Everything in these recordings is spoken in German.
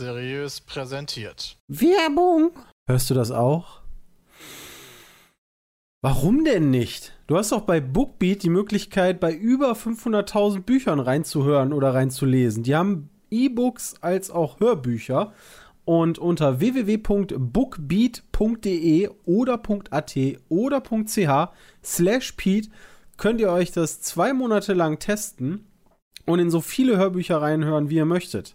Seriös präsentiert. Werbung. Hörst du das auch? Warum denn nicht? Du hast doch bei Bookbeat die Möglichkeit, bei über 500.000 Büchern reinzuhören oder reinzulesen. Die haben E-Books als auch Hörbücher. Und unter www.bookbeat.de oder .at oder .ch slash Pete könnt ihr euch das zwei Monate lang testen und in so viele Hörbücher reinhören, wie ihr möchtet.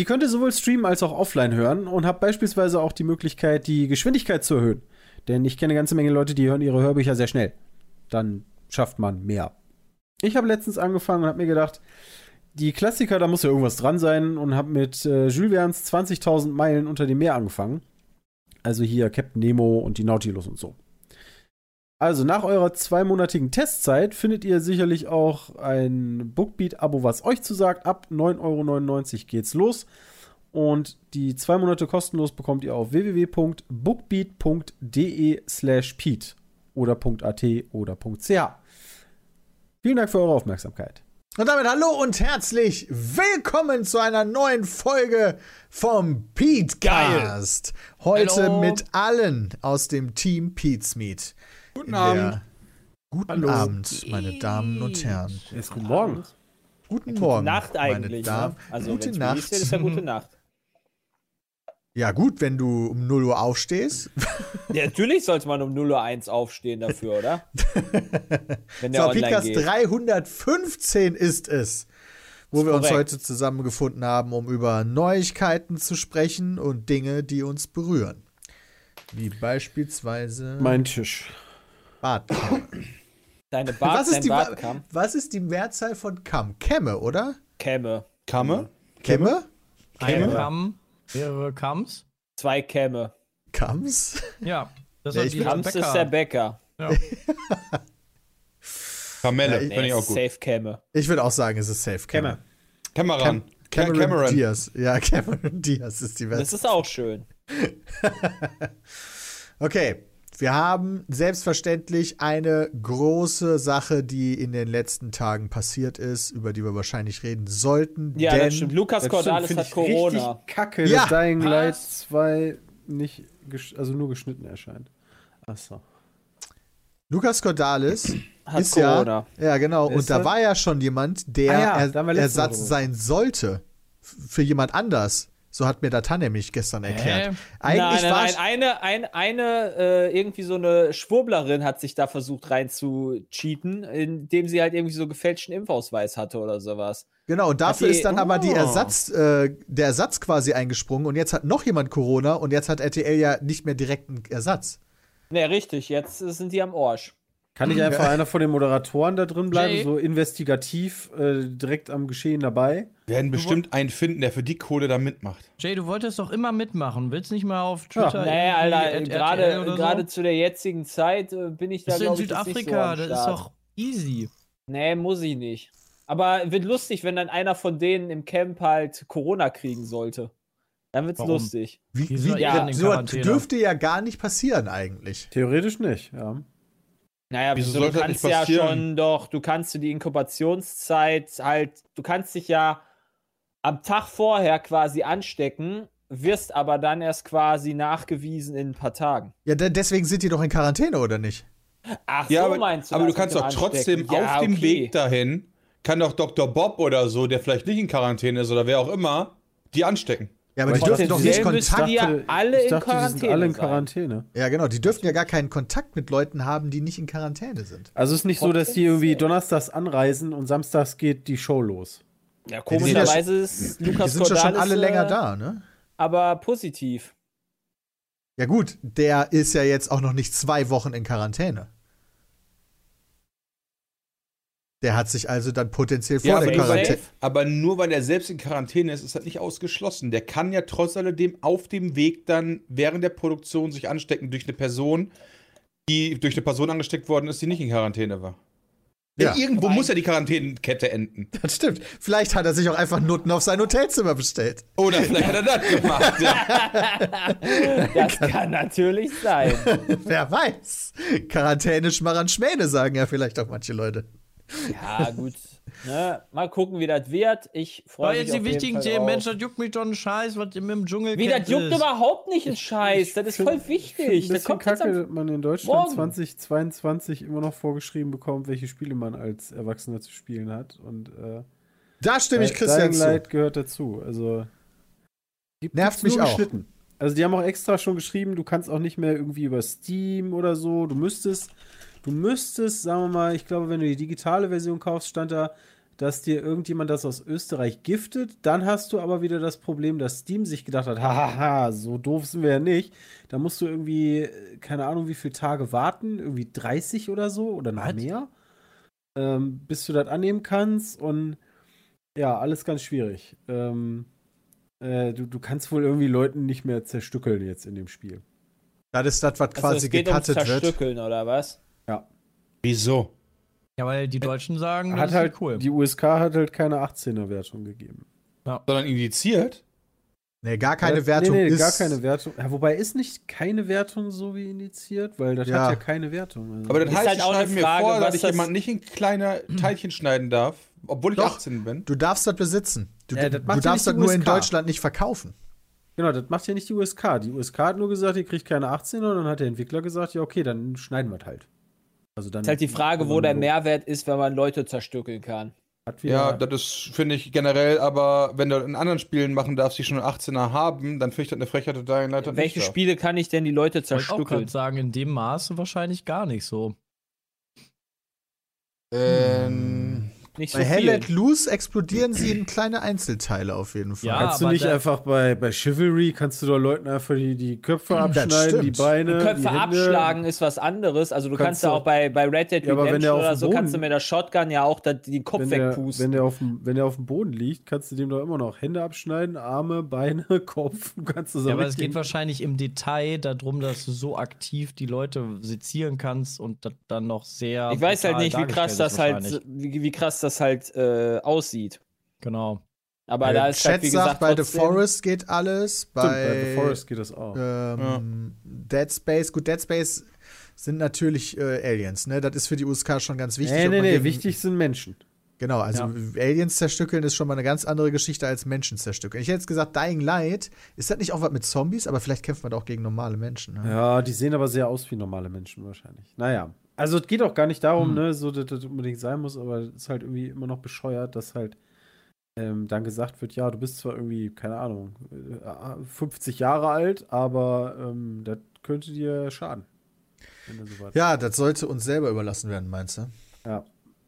Die könnt ihr sowohl streamen als auch offline hören und habt beispielsweise auch die Möglichkeit, die Geschwindigkeit zu erhöhen. Denn ich kenne eine ganze Menge Leute, die hören ihre Hörbücher sehr schnell. Dann schafft man mehr. Ich habe letztens angefangen und habe mir gedacht, die Klassiker, da muss ja irgendwas dran sein und habe mit äh, Jules Verne's 20.000 Meilen unter dem Meer angefangen. Also hier Captain Nemo und die Nautilus und so. Also nach eurer zweimonatigen Testzeit findet ihr sicherlich auch ein Bookbeat-Abo, was euch zusagt. Ab 9,99 Euro geht's los. Und die zwei Monate kostenlos bekommt ihr auf www.bookbeat.de slash Pete oder .at oder .ch. Vielen Dank für eure Aufmerksamkeit. Und damit hallo und herzlich willkommen zu einer neuen Folge vom Pete Cast. Heute Hallo. mit allen aus dem Team Pete's Meet. Guten Abend. Guten Hallo. Abend, meine Damen und Herren. Jetzt guten Morgen. Guten Gute Morgen, Nacht meine eigentlich. Damen. Ne? Also gute Nacht. ist ja gute Nacht. Ja gut, wenn du um 0 Uhr aufstehst. Ja, natürlich sollte man um 0.01 Uhr aufstehen dafür, oder? Wenn der So, online Podcast geht. 315 ist es, wo Ist wir uns heute zusammengefunden haben, um über Neuigkeiten zu sprechen und Dinge, die uns berühren. Wie beispielsweise Mein Tisch. Bartkamm. Deine Bart, was, ist die, Bart kam. was ist die Mehrzahl von Kamm? Kämme, oder? Kämme. Kamme? Kämme? Ein Kämme. Kamm, mehrere Kamms. Zwei Kämme. Kamms? Ja, das Ja, jeder Kams ist der Bäcker. Ja. Kamelle, Ja, ich- finde ich auch gut. Safe Kämme. Ich würde auch sagen, es ist safe Kämme. Cameron. Cameron, Cameron. Diaz. Ja, Cameron Diaz ist die Das beste. ist auch schön. Okay, wir haben selbstverständlich eine große Sache, die in den letzten Tagen passiert ist, über die wir wahrscheinlich reden sollten. Ja, denn das stimmt. Lukas Cordalis hat ich Corona. Richtig kacke, Ja. dass Dying Light Was? 2 nicht, also nur geschnitten erscheint. Achso. Lukas Cordalis Hat ist Corona. ja, ja genau, Ist und da er? war ja schon jemand, der Ah ja, er, Ersatz sein sollte für jemand anders. So hat mir Datan nämlich gestern erklärt. Hä? Eigentlich nein, war nein, nein, eine, ein, eine äh, irgendwie so eine Schwurblerin hat sich da versucht rein zu cheaten, indem sie halt irgendwie so gefälschten Impfausweis hatte oder sowas. Genau, und dafür die- ist dann aber die Oh. Ersatz, äh, der Ersatz quasi eingesprungen und jetzt hat noch jemand Corona und jetzt hat RTL ja nicht mehr direkt einen Ersatz. Ne, richtig, jetzt sind die am Arsch. Kann nicht einfach einer von den Moderatoren da drin bleiben, Jay. so investigativ, äh, direkt am Geschehen dabei? werden bestimmt einen finden, der für die Kohle da mitmacht. Jay, du wolltest doch immer mitmachen. Willst nicht mal auf Twitter? Nee, irgendwie Alter, gerade so? zu der jetzigen Zeit äh, bin ich da, glaube ich, jetzt nicht so Südafrika? das ist doch easy. Nee, muss ich nicht. Aber wird lustig, wenn dann einer von denen im Camp halt Corona kriegen sollte. Dann wird's Warum? lustig. Wie, wie, ja, so dürfte ja gar nicht passieren eigentlich. Theoretisch nicht, ja. Naja, Wieso du kannst nicht ja schon doch, du kannst dir die Inkubationszeit halt, du kannst dich ja am Tag vorher quasi anstecken, wirst aber dann erst quasi nachgewiesen in ein paar Tagen. Ja, de deswegen sind die doch in Quarantäne, oder nicht? Ach, Ja, so aber, meinst du aber du kannst doch dem trotzdem. Ja, auf dem okay. Weg dahin, kann doch Dr. Bob oder so, der vielleicht nicht in Quarantäne ist oder wer auch immer, die anstecken. Ja, aber Aber die dürfen doch nicht Kontakt. die ja alle ich in dachte, die sind Quarantäne alle in sein. Quarantäne. Ja, genau, die dürfen ja gar keinen Kontakt mit Leuten haben, die nicht in Quarantäne sind. Also es ist nicht so, dass die irgendwie donnerstags anreisen und samstags geht die Show los. Ja, die komischerweise ist Die Lukas sind ja schon Cordalis, alle länger äh, da, ne? Aber positiv. Ja gut, der ist ja jetzt auch noch nicht zwei Wochen in Quarantäne. Der hat sich also dann potenziell vor Ja, der aber, nur weil Quarantäne. er, aber nur weil er selbst in Quarantäne ist, ist das nicht ausgeschlossen. Der kann ja trotz alledem auf dem Weg dann während der Produktion sich anstecken durch eine Person, die durch eine Person angesteckt worden ist, die nicht in Quarantäne war. Ja. Irgendwo muss ja die Quarantänenkette enden. Das stimmt. Vielleicht hat er sich auch einfach Nutten auf sein Hotelzimmer bestellt. Oder vielleicht hat er das gemacht. Ja. Das kann natürlich sein. Wer weiß. Quarantäne schmarran Schmähne, sagen ja vielleicht auch manche Leute. Ja, gut. Ne? Mal gucken, wie das wird. Ich freue mich. jetzt die wichtigen Themen. Mensch, das juckt mich doch einen Scheiß, was im im Dschungel Wie, das juckt ist. überhaupt nicht ein Scheiß. Das ist find- voll Ich wichtig. Das bisschen kommt kacke, dass man in Deutschland Morgen. 2022 immer noch vorgeschrieben bekommt, welche Spiele man als Erwachsener zu spielen hat. Und äh, Da stimme ich Dying Christian zu. Light gehört dazu. Also gibt, Nervt mich auch. geschnitten. Also die haben auch extra schon geschrieben, du kannst auch nicht mehr irgendwie über Steam oder so. Du müsstest, du müsstest, sagen wir mal, ich glaube, wenn du die digitale Version kaufst, stand da, dass dir irgendjemand das aus Österreich giftet. Dann hast du aber wieder das Problem, dass Steam sich gedacht hat, hahaha, so doof sind wir ja nicht. Da musst du irgendwie, äh, keine Ahnung, wie viele Tage warten, irgendwie 30 oder so oder noch mehr, ähm, bis du das annehmen kannst. Und ja, alles ganz schwierig. Ähm, äh, du, du kannst wohl irgendwie Leuten nicht mehr zerstückeln jetzt in dem Spiel. Das ist das, was Also quasi es geht gecuttet wird. Zerstückeln, oder was? Wieso? Ja, weil die Deutschen sagen, das Hat ist halt, cool. Die USK hat halt keine 18er-Wertung gegeben. Sondern indiziert? Nee, gar keine Äh, Wertung nee, nee, ist. gar keine Wertung. Ja, wobei ist nicht keine Wertung so wie indiziert, weil das Ja. hat ja keine Wertung. Also. Aber das Ist heißt, halt ich auch eine schreibe mir Frage, vor, dass ich das- jemand nicht in kleine Teilchen schneiden darf, obwohl ich Doch. 18 bin. Du darfst das besitzen. Du, Ja, das du ja darfst das nur in. Deutschland nicht verkaufen. Genau, das macht ja nicht die USK. Die USK hat nur gesagt, ihr kriegt keine 18er und dann hat der Entwickler gesagt, ja, okay, dann schneiden wir es halt. Also dann Ist halt die Frage, wo der Mehrwert ist, wenn man Leute zerstückeln kann. Hat Ja, das ist, finde ich generell, aber wenn du in anderen Spielen machen darfst, die schon eine 18er haben, dann finde ich das eine Frechheit, Dying Light das Welche. Spiele kann ich denn die Leute Ich zerstückeln? gerade sagen, in dem Maße wahrscheinlich gar nicht so. Ähm, Nicht so Bei Hell. Let Loose explodieren sie in kleine Einzelteile auf jeden Fall. Ja, kannst du nicht da- einfach bei, bei Chivalry, kannst du doch Leuten einfach die, die Köpfe abschneiden, die. Beine, die Köpfe Hände. abschlagen ist was anderes. Also du kannst, Kannst ja du- auch bei, bei Red Dead Ja, aber wenn Redemption der auf oder so, Boden- kannst du mit der Shotgun ja auch da den Kopf Wenn der, wegpusten. wenn, der auf dem, wenn der auf dem Boden liegt, kannst du dem doch immer noch Hände abschneiden, Arme, Beine, Kopf. Du kannst das Ja, aber es geht wahrscheinlich im Detail darum, dass du so aktiv die Leute sezieren kannst und dann noch sehr. ich weiß halt nicht, wie krass das halt, wie, wie krass das halt äh, aussieht. Genau. Aber Äh, da ist Chat halt, wie sagt, gesagt, bei The trotzdem- Forest geht alles. Bei, Stimmt, bei The Forest geht das auch. ähm, Dead Space, gut, Dead Space sind natürlich äh, Aliens, ne? Das ist für die USK schon ganz wichtig. nee, nee, nee, wichtig sind Menschen. Genau, also Aliens zerstückeln ist schon mal eine ganz andere Geschichte als Menschen zerstückeln. Ich hätte jetzt gesagt, Dying Light, ist das nicht auch was mit Zombies? Aber vielleicht kämpft man da auch gegen normale Menschen. Ne? Ja, die sehen aber sehr aus wie normale Menschen wahrscheinlich. Naja. Also es geht auch gar nicht darum, ne, so dass das unbedingt sein muss, aber es ist halt irgendwie immer noch bescheuert, dass halt ähm, dann gesagt wird, ja, du bist zwar irgendwie, keine Ahnung, äh, 50 Jahre alt, aber ähm, das könnte dir schaden. Wenn du so weit Ja, das sollte uns selber überlassen werden, meinst du? ja.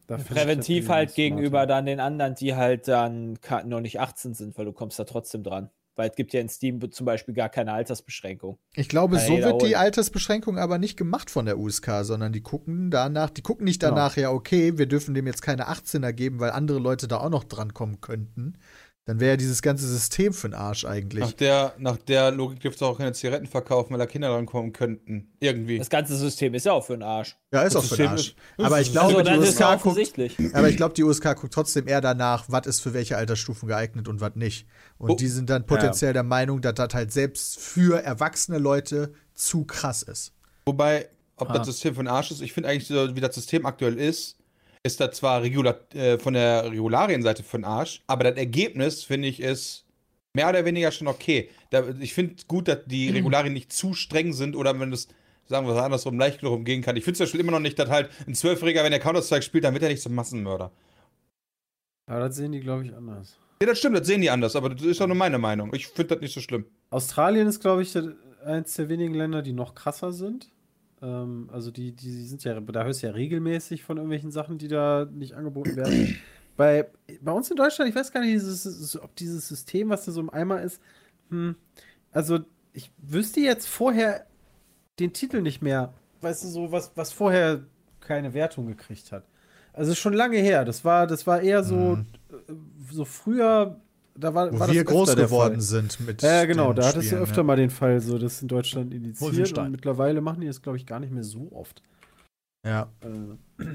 Präventiv halt gegenüber dann den anderen, die halt dann noch nicht 18 sind, weil du kommst da trotzdem dran. Weil es gibt ja in Steam zum Beispiel gar keine Altersbeschränkung. Ich glaube, Kann so wird die. Altersbeschränkung aber nicht gemacht von der USK, sondern die gucken danach, die gucken nicht danach, ja, okay, wir dürfen dem jetzt keine 18er geben, weil andere Leute da auch noch drankommen könnten. Dann wäre ja dieses ganze System für den Arsch eigentlich. nach, der, nach der Logik dürfte auch keine Zigaretten verkaufen, weil da Kinder rankommen könnten. Irgendwie. Das ganze System ist ja auch für den Arsch. Ja, ist auch Das für den System Arsch. ist- Aber ich glaube, Also, die das USK ja guckt, aber ich glaube, die USK guckt trotzdem eher danach, was ist für welche Altersstufen geeignet und was nicht. Und Oh. die sind dann potenziell der Meinung, dass das halt selbst für erwachsene Leute zu krass ist. Wobei, ob Ah. das System von Arsch ist, ich finde eigentlich, so, wie das System aktuell ist, ist das zwar Regula äh, von der Regularienseite von Arsch, aber das Ergebnis, finde ich, ist mehr oder weniger schon okay. Da, ich finde es gut, dass die Mhm. Regularien nicht zu streng sind oder wenn es, sagen wir es andersrum, leicht genug umgehen kann. Ich finde zum Beispiel immer noch nicht, dass halt ein Zwölfjähriger, wenn er Counter-Strike spielt, dann wird er nicht zum Massenmörder. Aber das sehen die, glaube ich, anders. Ja, das stimmt, das sehen die anders, aber das ist doch nur meine Meinung. Ich finde das nicht so schlimm. Australien ist, glaube ich, eins der wenigen Länder, die noch krasser sind. Ähm, also die, die sind ja, da hörst du ja regelmäßig von irgendwelchen Sachen, die da nicht angeboten werden. bei, bei uns in Deutschland, ich weiß gar nicht, dieses, ob dieses System, was da so im Eimer ist, hm, also ich wüsste jetzt vorher den Titel nicht mehr. Weißt du, so was, was vorher keine Wertung gekriegt hat. Also schon lange her. Das war, das war eher so, äh, so früher, da war, Wo war wir groß geworden Fall. sind mit. Ja, genau, den da hattest du öfter ja. mal den Fall, so das in Deutschland indiziert und mittlerweile machen die das, glaube ich, gar nicht mehr so oft. Ja. Äh,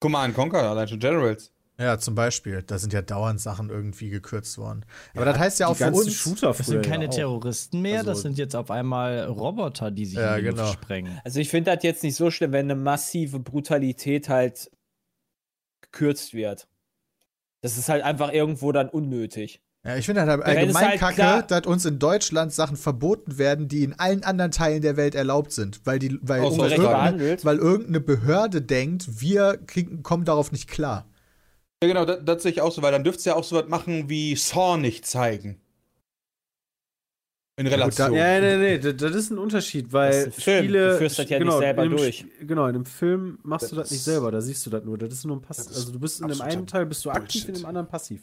Command Conquer, allein schon Generals. ja, zum Beispiel. Da sind ja dauernd Sachen irgendwie gekürzt worden. Aber das heißt ja auch für uns. Shooter Das sind keine ja auch. Terroristen mehr, Also- das sind jetzt auf einmal Roboter, die sich Ja, in die genau. Luft sprengen. Also ich finde das jetzt nicht so schlimm, wenn eine massive Brutalität halt gekürzt wird. Das ist halt einfach irgendwo dann unnötig. Ja, ich finde halt allgemein halt kacke, klar- dass uns in Deutschland Sachen verboten werden, die in allen anderen Teilen der Welt erlaubt sind. Weil, die, weil, Außer irgendeine, weil irgendeine Behörde denkt, wir kriegen, kommen darauf nicht klar. Ja, genau, das, das sehe ich auch so, weil dann dürftest du ja auch so was machen wie Saw nicht zeigen. In gut, da- Relation. Ja, nee, nee, das, das ist ein Unterschied, weil Das Film. Spiele. Du führst das ja nicht genau, selber in einem durch. Genau, in einem Film machst du Das das nicht selber, da siehst du das nur. Das ist nur ein Pass. Das ist Also du bist in dem einen Teil bist du aktiv, in Bullshit. dem anderen passiv.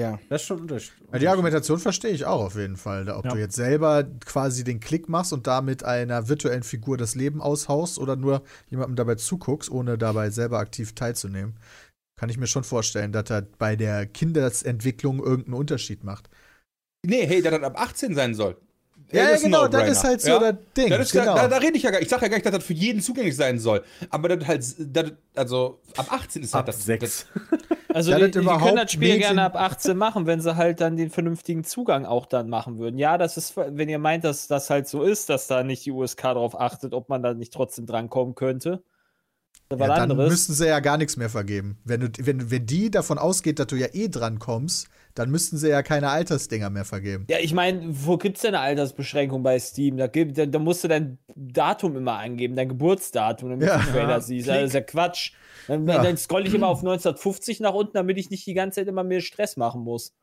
Ja. Das ist schon ein Unterschied. Ja, die Argumentation verstehe ich auch auf jeden Fall. Da, Ob Ja. du jetzt selber quasi den Klick machst und damit einer virtuellen Figur das Leben aushaust oder nur jemandem dabei zuguckst, ohne dabei selber aktiv teilzunehmen, kann ich mir schon vorstellen, dass das bei der Kindesentwicklung irgendeinen Unterschied macht. Nee, hey, der dann ab 18 sein soll. Ja, das ja genau, das ist halt so Ja? das Ding. Das ist, genau. da, da rede ich ja gar nicht. Ich sage ja gar nicht, dass das für jeden zugänglich sein soll. Aber das halt, das, also ab 18 ist halt Ab das. sechs. Also Da die, das die können das Spiel Medien- gerne ab 18 machen, wenn sie halt dann den vernünftigen Zugang auch dann machen würden. Ja, das ist, wenn ihr meint, dass das halt so ist, dass da nicht die USK darauf achtet, ob man da nicht trotzdem drankommen könnte. Das ja, dann anderes. müssten sie ja gar nichts mehr vergeben. Wenn, du, wenn, wenn die davon ausgeht, dass du ja eh dran kommst, dann müssten sie ja keine Altersdinger mehr vergeben. Ja, ich meine, wo gibt's denn eine Altersbeschränkung bei Steam? Da, gibt, da, da musst du dein Datum immer angeben, dein Geburtsdatum, damit Ja. du den Trailer Ja, siehst. klick. Das ist ja Quatsch. Dann, Ja. dann scroll ich immer auf 1950 nach unten, damit ich nicht die ganze Zeit immer mehr Stress machen muss.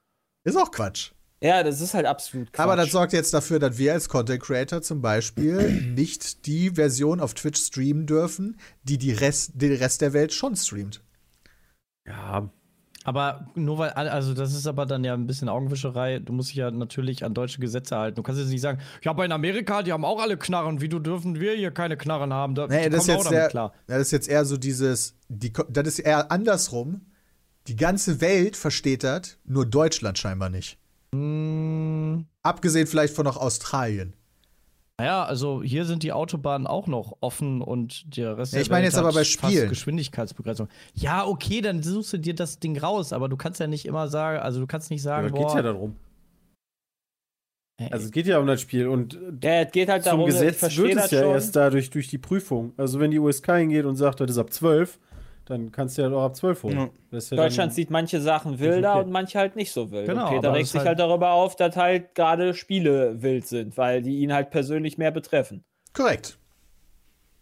Ist auch Quatsch. Ja, das ist halt absolut Quatsch. Aber das sorgt jetzt dafür, dass wir als Content Creator zum Beispiel nicht die Version auf Twitch streamen dürfen, die die Rest, den Rest der Welt schon streamt. Ja, Aber nur weil, also das ist aber dann ja ein bisschen Augenwischerei. Du musst dich ja natürlich an deutsche Gesetze halten. Du kannst jetzt nicht sagen, ja, aber in Amerika, die haben auch alle Knarren. Wie du dürfen wir hier keine Knarren haben? Da, Nee, das ist, jetzt der, klar. das ist jetzt eher so dieses, die, das ist eher andersrum. Die ganze Welt versteht das, nur Deutschland scheinbar nicht. Hm, Abgesehen vielleicht von noch Australien. Naja, also hier sind die Autobahnen auch noch offen und der Rest Ja, ich meine jetzt aber bei Spielen. Geschwindigkeitsbegrenzung. Ja, okay, dann suchst du dir das Ding raus, aber du kannst ja nicht immer sagen, also du kannst nicht sagen, aber boah, geht ja darum. ey, Also es geht ja um das Spiel und Ja, es geht halt zum darum, Gesetz wird es ja schon. erst dadurch durch die Prüfung. Also wenn die USK hingeht und sagt, das ist ab 12, dann kannst du ja doch ab 12 holen. Ja. Das ist ja Deutschland sieht manche Sachen wilder okay. und manche halt nicht so wild. Genau, und Peter regt sich halt- halt darüber auf, dass halt gerade Spiele wild sind, weil die ihn halt persönlich mehr betreffen. Korrekt.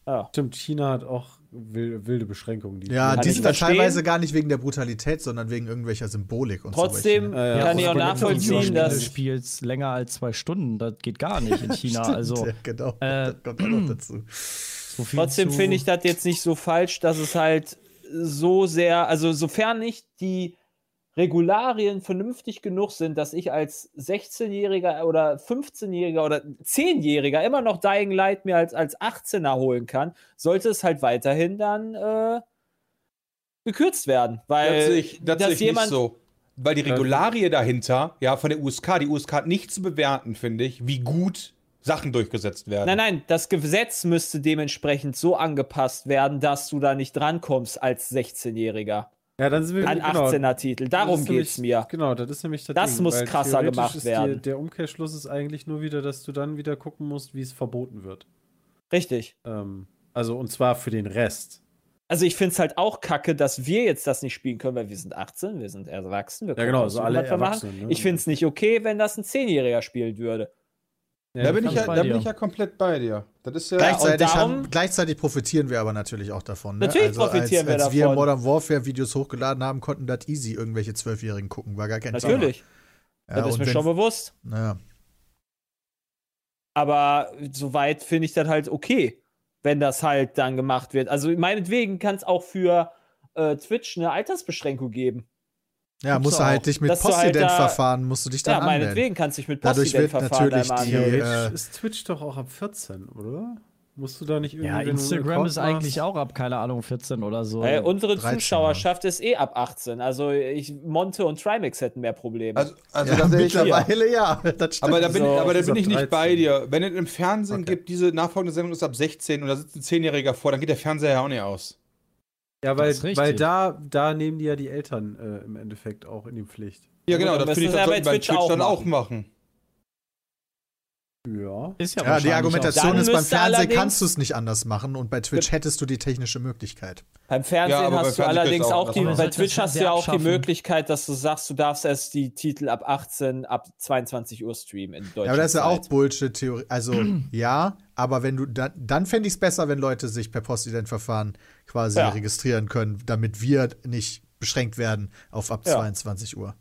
Ja. Stimmt, China hat auch wil- wilde Beschränkungen. Die Ja, die sind dann verstehen. teilweise gar nicht wegen der Brutalität, sondern wegen irgendwelcher Symbolik und Trotzdem so. Ja, ja. kann ich auch nachvollziehen, Videospiele Du dass. spielst länger als zwei Stunden, das geht gar nicht in China. also ja, genau. äh, das kommt auch noch dazu. so viel Trotzdem finde ich das jetzt nicht so falsch, dass es halt so sehr, also sofern nicht die Regularien vernünftig genug sind, dass ich als 16-Jähriger oder 15-Jähriger oder 10-Jähriger immer noch Dying Light mir als, als 18er holen kann, sollte es halt weiterhin dann äh, gekürzt werden. Weil Das ich, das dass ich nicht jemand, so. Weil die Regularie dahinter, ja, von der USK, die USK hat nicht zu bewerten, finde ich, wie gut Sachen durchgesetzt werden. Nein, nein, das Gesetz müsste dementsprechend so angepasst werden, dass du da nicht drankommst als 16-Jähriger. ja, dann sind wir An genau, 18er-Titel. das Darum geht's nämlich- mir. Genau, das ist nämlich das Das Ding, muss weil krasser gemacht werden. Die, der Umkehrschluss ist eigentlich nur wieder, dass du dann wieder gucken musst, wie es verboten wird. Richtig. Ähm, also und zwar für den Rest. Also ich finde es halt auch kacke, dass wir jetzt das nicht spielen können, weil wir sind 18, wir sind erwachsen. Wir Ja, können genau, so alle. Erwachsenen. Ne? Ich finde es nicht okay, wenn das ein 10-Jähriger spielen würde. Ja, da bin, ich ja, da bin ich ja komplett bei dir. Das ist ja. Gleichzeitig, darum- haben, gleichzeitig profitieren wir aber natürlich auch davon. Ne? Natürlich also profitieren wir als, als wir davon. Modern Warfare Videos hochgeladen haben, konnten das easy irgendwelche Zwölfjährigen gucken. War gar kein Natürlich. Thema. das ist mir schon bewusst. Ja. Aber soweit finde ich das halt okay, wenn das halt dann gemacht wird. Also meinetwegen kann es auch für äh, Twitch eine Altersbeschränkung geben. Ja, Gibt's musst du halt dich mit du halt Postident-Verfahren, musst du dich dann Ja, anmelden. meinetwegen kannst du dich mit Dadurch wird Postident-Verfahren natürlich einmal die- äh, ist Twitch doch auch ab 14, oder? Musst du da nicht irgendwie. Ja, Instagram ist eigentlich auch ab, keine Ahnung, 14 oder so. Ey, unsere 13, Zuschauerschaft ist eh ab 18. Also ich, Monte und Trimax hätten mehr Probleme. Also, also ja, ehrlich, mittlerweile ja. Das stimmt. aber da bin, So, ich, aber da bin ich nicht 13. bei dir. Wenn es im Fernsehen Okay. gibt, diese nachfolgende Sendung ist ab 16 und da sitzt ein 10-Jähriger vor, dann geht der Fernseher ja auch nicht aus. Ja, weil, Das weil da, da nehmen die ja die Eltern äh, im Endeffekt auch in die Pflicht. Ja, genau, dann das finde ich, das sollten bei bei Twitch Twitch auch dann auch machen. Ja. Ist ja, Ja, die Argumentation ist, beim Fernsehen kannst du es nicht anders machen und bei Twitch hättest du die technische Möglichkeit. Beim Fernsehen Ja, hast du Fernsehen allerdings auch auch die, bei. Twitch hast du ja auch die abschaffen. Möglichkeit, dass du sagst, du darfst erst die Titel ab 18, ab 22 Uhr streamen in Deutschland. Ja, aber das ist ja auch Bullshit-Theorie. Also, ja, aber wenn du, dann, dann fände ich es besser, wenn Leute sich per Postident-Verfahren quasi Ja. registrieren können, damit wir nicht beschränkt werden auf ab Ja. 22 Uhr.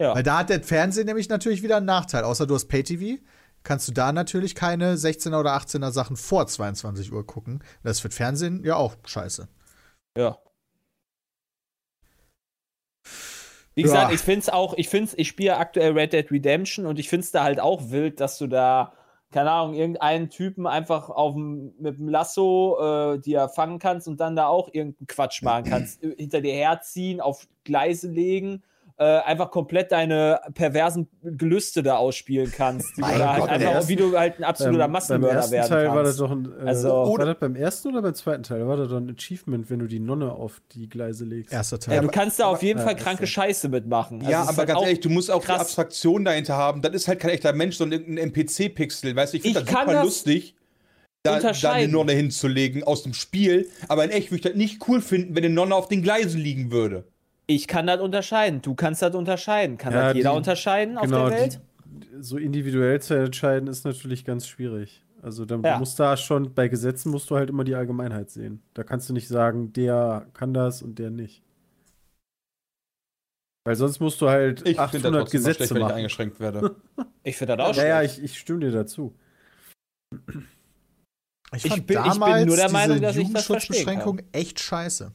Ja. Weil da hat der Fernsehen nämlich natürlich wieder einen Nachteil. Außer du hast Pay-TV, kannst du da natürlich keine 16er oder 18er Sachen vor 22 Uhr gucken. Das ist für Fernsehen ja auch scheiße. Ja. Wie Ja. gesagt, ich finde es auch, ich finde ich spiele aktuell Red Dead Redemption und ich finde es da halt auch wild, dass du da, keine Ahnung, irgendeinen Typen einfach mit dem Lasso, äh, die er fangen kannst und dann da auch irgendeinen Quatsch machen kannst, hinter dir herziehen, auf Gleise legen, äh, einfach komplett deine perversen Gelüste da ausspielen kannst. Die da halt Gott, einfach, wie du halt ein absoluter beim, beim Massenmörder ersten werden Teil kannst. war das doch ein. Äh, Also- war das beim ersten oder beim zweiten Teil? War das doch ein Achievement, wenn du die Nonne auf die Gleise legst? Erster ja, Teil. du kannst da auf jeden Ja, Fall kranke Scheiße mitmachen. Also Ja, aber halt ganz auch ehrlich, du musst auch die krass. Abstraktion dahinter haben. Das ist halt kein echter Mensch, sondern irgendein NPC-Pixel. Weißt du, ich finde das kann super das lustig, da, da eine. Nonne hinzulegen aus dem Spiel. Aber in echt würde ich das nicht cool finden, wenn eine Nonne auf den Gleisen liegen würde. Ich kann das unterscheiden. Du kannst das unterscheiden. Kann Ja, das jeder die- unterscheiden auf genau, der Welt? Die, so individuell zu entscheiden ist natürlich ganz schwierig. Also dann Ja. du musst da schon, bei Gesetzen musst du halt immer die Allgemeinheit sehen. Da kannst du nicht sagen, der kann das und der nicht. Weil sonst musst du halt Ich finde das 800 trotzdem mal Gesetze schlecht, wenn ich machen. eingeschränkt werde. Ich finde das auch Ja, ja, schlecht. ich, ich stimme dir dazu. Ich, Ich fand bin- ich bin damals nur der Meinung, dass ich das verstehen Jugendschutzbeschränkung echt scheiße,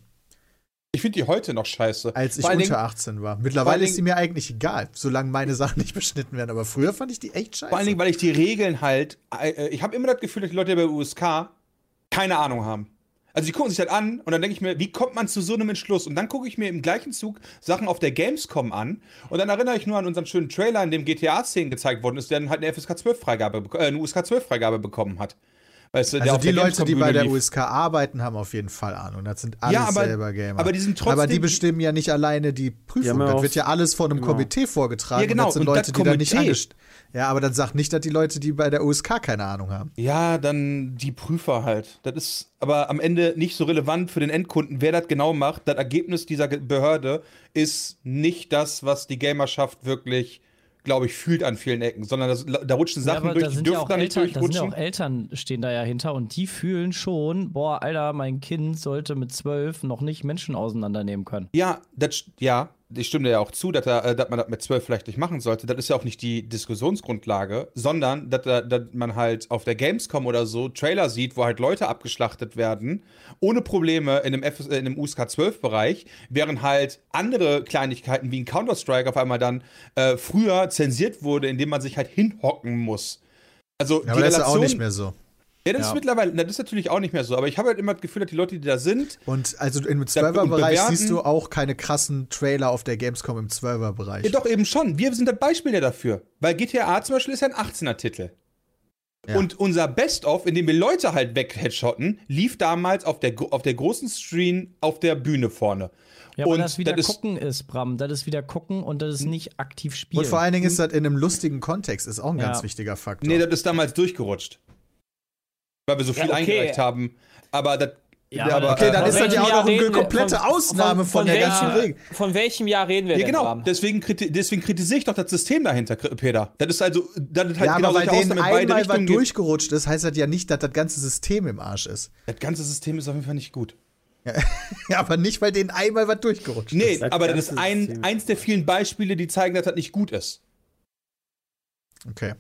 Ich finde die heute noch scheiße. als ich Vor unter Dingen- 18 war. Mittlerweile ist sie mir eigentlich egal, solange meine Sachen nicht beschnitten werden. Aber früher fand ich die echt scheiße. Vor allen Dingen, weil ich die Regeln halt. Äh, ich habe immer das Gefühl, dass die Leute bei USK keine Ahnung haben. Also die gucken sich das an und dann denke ich mir, wie kommt man zu so einem Entschluss? Und dann gucke ich mir im gleichen Zug Sachen auf der Gamescom an und dann erinnere ich nur an unseren schönen Trailer, in dem GTA-Szenen gezeigt worden ist, der dann halt eine FSK 12-Freigabe, äh, eine USK 12-Freigabe bekommen hat. Weißt du, also die der Leute, die bei der. USK arbeiten, haben auf jeden Fall Ahnung. Das sind alles Ja, aber- selber Gamer. aber die sind trotzdem- Aber die bestimmen ja nicht alleine die Prüfung. ja das wird ja alles von einem genau. Komitee vorgetragen. Ja, genau, Und das sind und Leute, das die da nicht Ja, aber dann sagt nicht, dass die Leute, die bei der USK keine Ahnung haben. Ja, dann die Prüfer halt. Das ist aber am Ende nicht so relevant für den Endkunden, wer das genau macht. Das Ergebnis dieser Behörde ist nicht das, was die Gamerschaft wirklich, glaube ich, fühlt an vielen Ecken, sondern das, da rutschen Ja, Sachen aber durch, die ja dürfen auch da nicht Eltern, da sind ja durchrutschen. auch Eltern stehen da ja hinter und die fühlen schon, boah, Alter, mein Kind sollte mit zwölf noch nicht Menschen auseinandernehmen können. Ja, das, ja, ich stimme dir ja auch zu, dass, er, äh, dass man das mit zwölf vielleicht nicht machen sollte. Das ist ja auch nicht die Diskussionsgrundlage, sondern dass, dass man halt auf der Gamescom oder so Trailer sieht, wo halt Leute abgeschlachtet werden, ohne Probleme in einem, FS, äh, in einem USK 12-Bereich, während halt andere Kleinigkeiten wie ein Counter-Strike auf einmal dann äh, früher zensiert wurde, indem man sich halt hinhocken muss. Also Ja, aber das ist ja auch nicht mehr so. Ja, das ist Ja. mittlerweile, das ist natürlich auch nicht mehr so, aber ich habe halt immer das Gefühl, dass die Leute, die da sind, Und also im und 12er-Bereich bewerten- siehst du auch keine krassen Trailer auf der Gamescom im 12er-Bereich. Ja, doch, eben schon. Wir sind das Beispiel ja dafür. Weil GTA zum Beispiel ist ja ein 18er-Titel. Ja. Und unser Best-of, in dem wir Leute halt wegheidshotten, lief damals auf der, auf der großen Screen auf der Bühne vorne. Ja, Und das wieder das ist- gucken ist, Bram. Das ist wieder gucken und das ist nicht aktiv spielen. Und vor allen Dingen ist das in einem lustigen Kontext, ist auch ein Ja. ganz wichtiger Faktor. Nee, das ist damals durchgerutscht. Weil wir so viel okay. eingereicht haben. Aber das. Ja, aber, okay, dann äh, ist das ja auch noch eine komplette Ausnahme von der ganzen welchem, Regel. Von welchem Jahr reden wir Ja, denn, genau. Bram? Deswegen, kriti deswegen kritisiere ich doch das System dahinter, Peter. Das ist also, das ist halt Ja, genau aber weil denen Ausnahmen in beide einmal Richtungen gibt. durchgerutscht ist, heißt das ja nicht, dass das ganze System im Arsch ist. Das ganze System ist auf jeden Fall nicht gut. Ja, aber nicht, weil denen einmal was durchgerutscht Nee, ist. Das aber das ist ein, eins der vielen Beispiele, die zeigen, dass das nicht gut ist. Okay.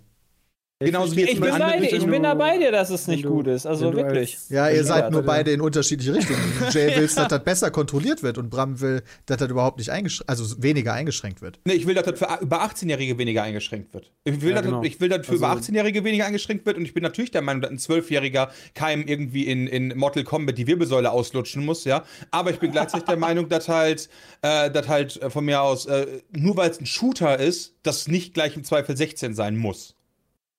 Genauso wie Ich bin, bei dir, ich bin da bei dir, dass es nicht du- gut ist. Also wirklich. als- Ja, ihr seid nur beide in unterschiedliche Richtungen. Jay will, dass das besser kontrolliert wird und Bram will, dass das überhaupt nicht eingeschränkt, also weniger eingeschränkt wird. Nee, ich will, dass das für über 18-Jährige weniger eingeschränkt wird. Ich will, Ja, dass, genau. ich will, dass für Also- über 18-Jährige weniger eingeschränkt wird und ich bin natürlich der Meinung, dass ein 12-Jähriger keinem irgendwie in, in Mortal Kombat die Wirbelsäule auslutschen muss, ja. Aber ich bin gleichzeitig der Meinung, dass halt, äh, dass halt von mir aus, äh, nur weil es ein Shooter ist, das nicht gleich im Zweifel 16 sein muss.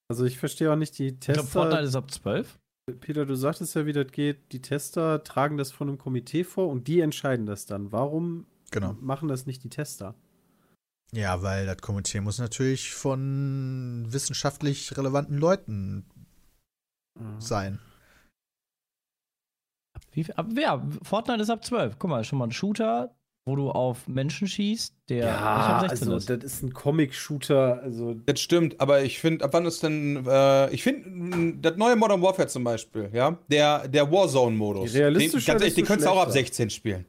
Also ich verstehe auch nicht die ich glaube, Tester. Fortnite ist ab 12. Peter, du sagtest ja, wie das geht. Die Tester tragen das von einem Komitee vor und die entscheiden das dann. Warum Genau. machen das nicht die Tester? Ja, weil das Kommentieren muss natürlich von wissenschaftlich relevanten Leuten sein. Ab wie, ab, ja, Fortnite ist ab 12. Guck mal, schon mal ein Shooter, wo du auf Menschen schießt, der nicht Ja, ab 16 also ist. das ist ein Comic-Shooter, also Das stimmt, aber ich finde, ab wann ist denn, äh, ich finde, das neue Modern Warfare zum Beispiel, ja, der, der Warzone-Modus, Die realistische den, ganz ehrlich, den könntest du auch ab schlechter. 16 spielen.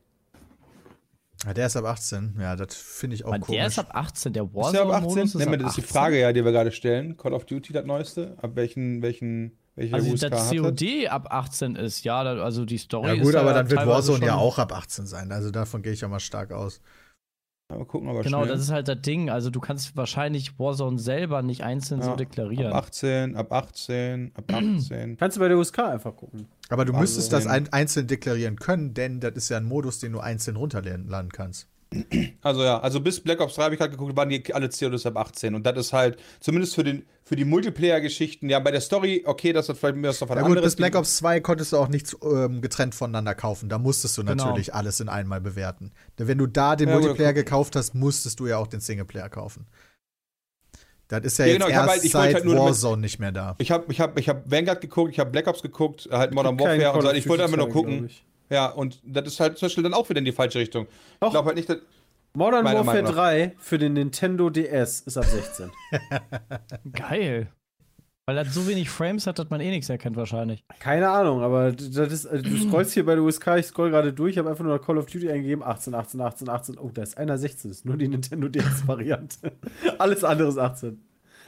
Ja, der ist ab 18. Ja, das finde ich auch Aber komisch. der ist ab 18, der Ist der ab 18? Warzone-Modus ist Nee, ab das ist die 18. Frage, ja, die wir gerade stellen. Call of Duty, das neueste, ab welchen, welchen, welche Also, USK dass das? COD ab 18 ist, ja, da, also die Story ja ist gut, aber ja dann wird Warzone ja auch ab 18 sein. Also davon gehe ich ja mal stark aus. Aber gucken wir mal Genau, schnell. das ist halt das Ding. Also du kannst wahrscheinlich Warzone selber nicht einzeln so Ja, deklarieren. Ab 18, ab 18, ab 18. kannst du bei der USK einfach gucken. Aber du Also, müsstest das ähm, ein, einzeln deklarieren können, denn das ist ja ein Modus, den du einzeln runterladen kannst. Also ja, also bis Black Ops 3 habe ich halt geguckt, waren die alle CODs ab 18. Und das ist halt, zumindest für, den, für die Multiplayer-Geschichten, ja, bei der Story, okay, das hat vielleicht noch was Ja gut, bis Black Ops 2 konntest du auch nichts ähm, getrennt voneinander kaufen. Da musstest du Genau. natürlich alles in einmal bewerten. Denn wenn du da den Ja, gut, Multiplayer guck. gekauft hast, musstest du ja auch den Singleplayer kaufen. Das ist ja, Ja, jetzt genau, ich hab erst halt- seit halt Warzone nicht mehr da. Ich habe ich hab, ich hab Vanguard geguckt, ich habe Black Ops geguckt, halt Modern Warfare und so. Ich wollte einfach nur gucken. ich. Ja, und das ist halt zum Beispiel dann auch wieder in die falsche Richtung. Ich Doch. glaube halt nicht, dass. Modern Warfare Meinung nach. 3 für den Nintendo DS ist ab 16. Geil. Weil das so wenig Frames hat, dass man eh nichts erkennt wahrscheinlich. Keine Ahnung, aber das ist, also du scrollst hier bei der USK, ich scroll gerade durch, habe einfach nur Call of Duty eingegeben, 18, 18, 18, 18. Oh, da ist einer 16, das ist nur die Nintendo DS-Variante. Alles andere ist 18.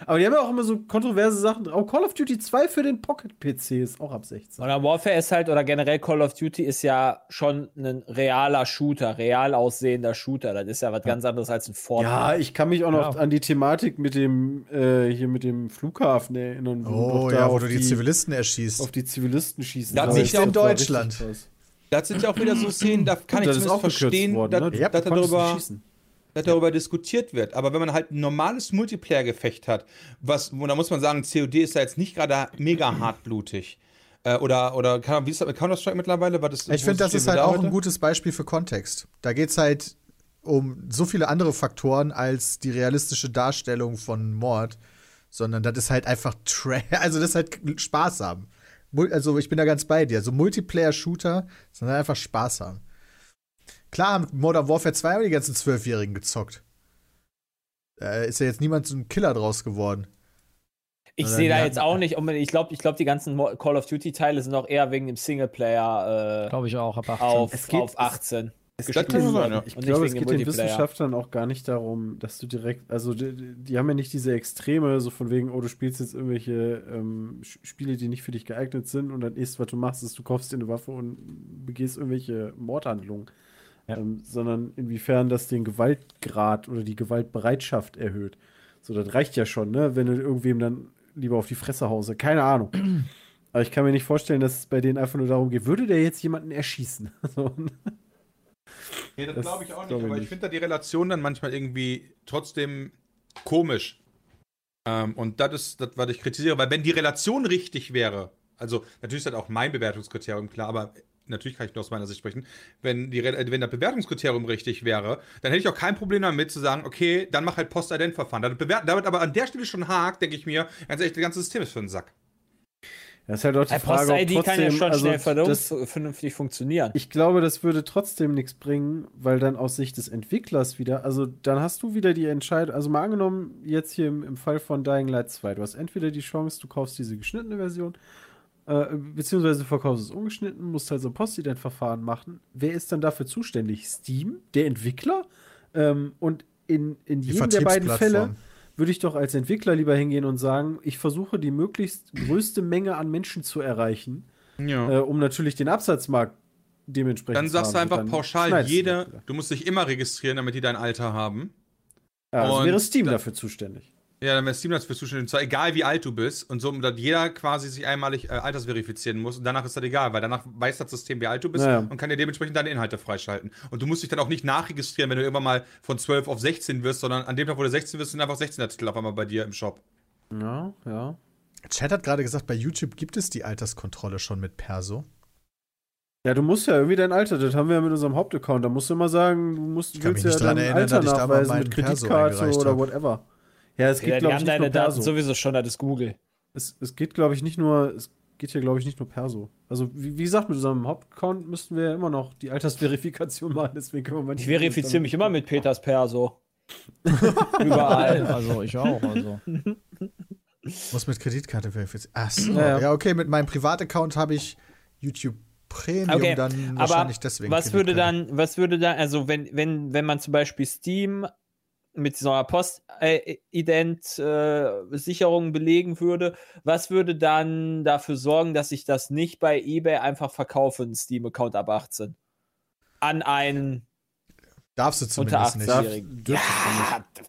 Aber die haben ja auch immer so kontroverse Sachen. Auch Call of Duty 2 für den Pocket-PC ist auch ab 16. Modern Warfare ist halt, oder generell Call of Duty ist ja schon ein realer Shooter, real aussehender Shooter. Das ist ja was ganz anderes als ein Fortnite. Ja, ich kann mich auch noch Ja. an die Thematik mit dem, äh, hier mit dem Flughafen erinnern. wo Oh ja, wo du die, Zivilisten erschießt. auf die Zivilisten schießen. Da hat sollst. sich ja in Das Deutschland. Das sind ja auch wieder so Szenen, da kann ich das ist zumindest verstehen, worden, dass, ne? Ja, dass, Du konntest darüber, nicht schießen. Dass darüber diskutiert wird. Aber wenn man halt ein normales Multiplayer-Gefecht hat, was, wo, da muss man sagen, COD ist da jetzt nicht gerade mega hartblutig. Äh, oder, oder wie ist das mit Counter-Strike mittlerweile? Was ist, Ich finde, das ist halt auch heute? ein gutes Beispiel für Kontext. Da geht es halt um so viele andere Faktoren als die realistische Darstellung von Mord, sondern das ist halt einfach Tra also das ist halt Spaß haben. Also ich bin da ganz bei dir. So Multiplayer-Shooter, sondern einfach Spaß haben. Klar, mit Modern Warfare 2 haben die ganzen Zwölfjährigen gezockt. Da ist ja jetzt niemand so ein Killer draus geworden. Ich sehe da jetzt auch nicht unbedingt. Ich glaube, ich glaub, die ganzen Call of Duty-Teile sind auch eher wegen dem Singleplayer äh, Glaube ich auch, ab 18. auf, Es geht- auf 18. Das kann schon sein, ja. Ich glaube, es geht den. Wissenschaftlern auch gar nicht darum, dass du direkt, also die, die haben ja nicht diese Extreme, so von wegen, oh, du spielst jetzt irgendwelche ähm, Spiele, die nicht für dich geeignet sind und dann ist, was du machst, ist, du kaufst dir eine Waffe und begehst irgendwelche Mordhandlungen. Ähm, sondern inwiefern das den Gewaltgrad oder die Gewaltbereitschaft erhöht. So, das reicht ja schon, ne? Wenn du irgendwem dann lieber auf die Fresse hause. Keine Ahnung. Aber ich kann mir nicht vorstellen, dass es bei denen einfach nur darum geht, würde der jetzt jemanden erschießen? So, Nee, das, Das glaube ich auch nicht. ich aber ich finde da die Relation dann manchmal irgendwie trotzdem komisch. Ähm, und das ist das, was ich kritisiere, weil wenn die Relation richtig wäre, also natürlich ist das auch mein Bewertungskriterium klar, aber natürlich kann ich nur aus meiner Sicht sprechen, wenn, die, äh, wenn das Bewertungskriterium richtig wäre, dann hätte ich auch kein Problem damit zu sagen, okay, dann mach halt Post-Ident-Verfahren. Damit, aber an der Stelle schon hakt, denke ich mir, ganz ehrlich, das ganze System ist für den Sack. Das ist halt auch die Äh, Frage, ob Post-ID trotzdem, kann ja schon also schnell das, vernünftig funktionieren. ich glaube, das würde trotzdem nichts bringen, weil dann aus Sicht des Entwicklers wieder, also dann hast du wieder die Entscheidung, also mal angenommen, jetzt hier im, im Fall von Dying Light 2, du hast entweder die Chance, du kaufst diese geschnittene Version, äh, beziehungsweise du verkaufst es ungeschnitten, musst halt so ein Postident-Verfahren machen. Wer ist dann dafür zuständig? Steam, der Entwickler? Ähm, und in, in Die jedem der beiden Fälle würde ich doch als Entwickler lieber hingehen und sagen, ich versuche die möglichst größte Menge an Menschen zu erreichen, Ja. äh, um natürlich den Absatzmarkt dementsprechend Dann zu sagst du einfach dann pauschal, jeder, du musst dich immer registrieren, damit die dein Alter haben. Ja, also und wäre Steam dann- dafür zuständig. Ja, dann wäre Steam dafür zuständig. Und zwar egal, wie alt du bist. Und so, dass jeder quasi sich einmalig äh, altersverifizieren muss. Und danach ist das egal, weil danach weiß das System, wie alt du bist Naja. und kann dir dementsprechend deine Inhalte freischalten. Und du musst dich dann auch nicht nachregistrieren, wenn du irgendwann mal von 12 auf 16 wirst, sondern an dem Tag, wo du 16 wirst, sind einfach 16er Titel auf einmal bei dir im Shop. Ja, ja. Chat hat gerade gesagt, bei YouTube gibt es die Alterskontrolle schon mit Perso. Ja, du musst ja irgendwie dein Alter, das haben wir ja mit unserem Hauptaccount. Da musst du immer sagen, du musst, Ich kann willst mich ja nicht dran dein erinnern, Alter dass ich da mal mit Perso Kreditkarte eingereicht oder hab. whatever. Ja, es geht, Ja, die glaube ich, nicht deine nur Daten Perso. sowieso schon, das ist Google. Es, es geht, glaube ich, nicht nur, es geht hier, glaube ich, nicht nur Perso. Also, wie, wie gesagt, mit unserem Hauptaccount müssten wir ja immer noch die Altersverifikation machen, deswegen können wir Ich verifiziere mich immer mit Peters Perso. Überall. Also ich auch. Also. Muss mit Kreditkarte verifizieren. Ach so. Ja, Ja, ja. okay, mit meinem Privataccount habe ich YouTube Premium Okay, dann Aber wahrscheinlich deswegen. was würde dann, was würde dann, also wenn, wenn, wenn man zum Beispiel Steam mit so einer Post-Ident-Sicherung belegen würde, was würde dann dafür sorgen, dass ich das nicht bei eBay einfach verkaufe, einen Steam-Account ab 18? An einen Darfst du unter zumindest nicht. 18-Jährigen. Ja,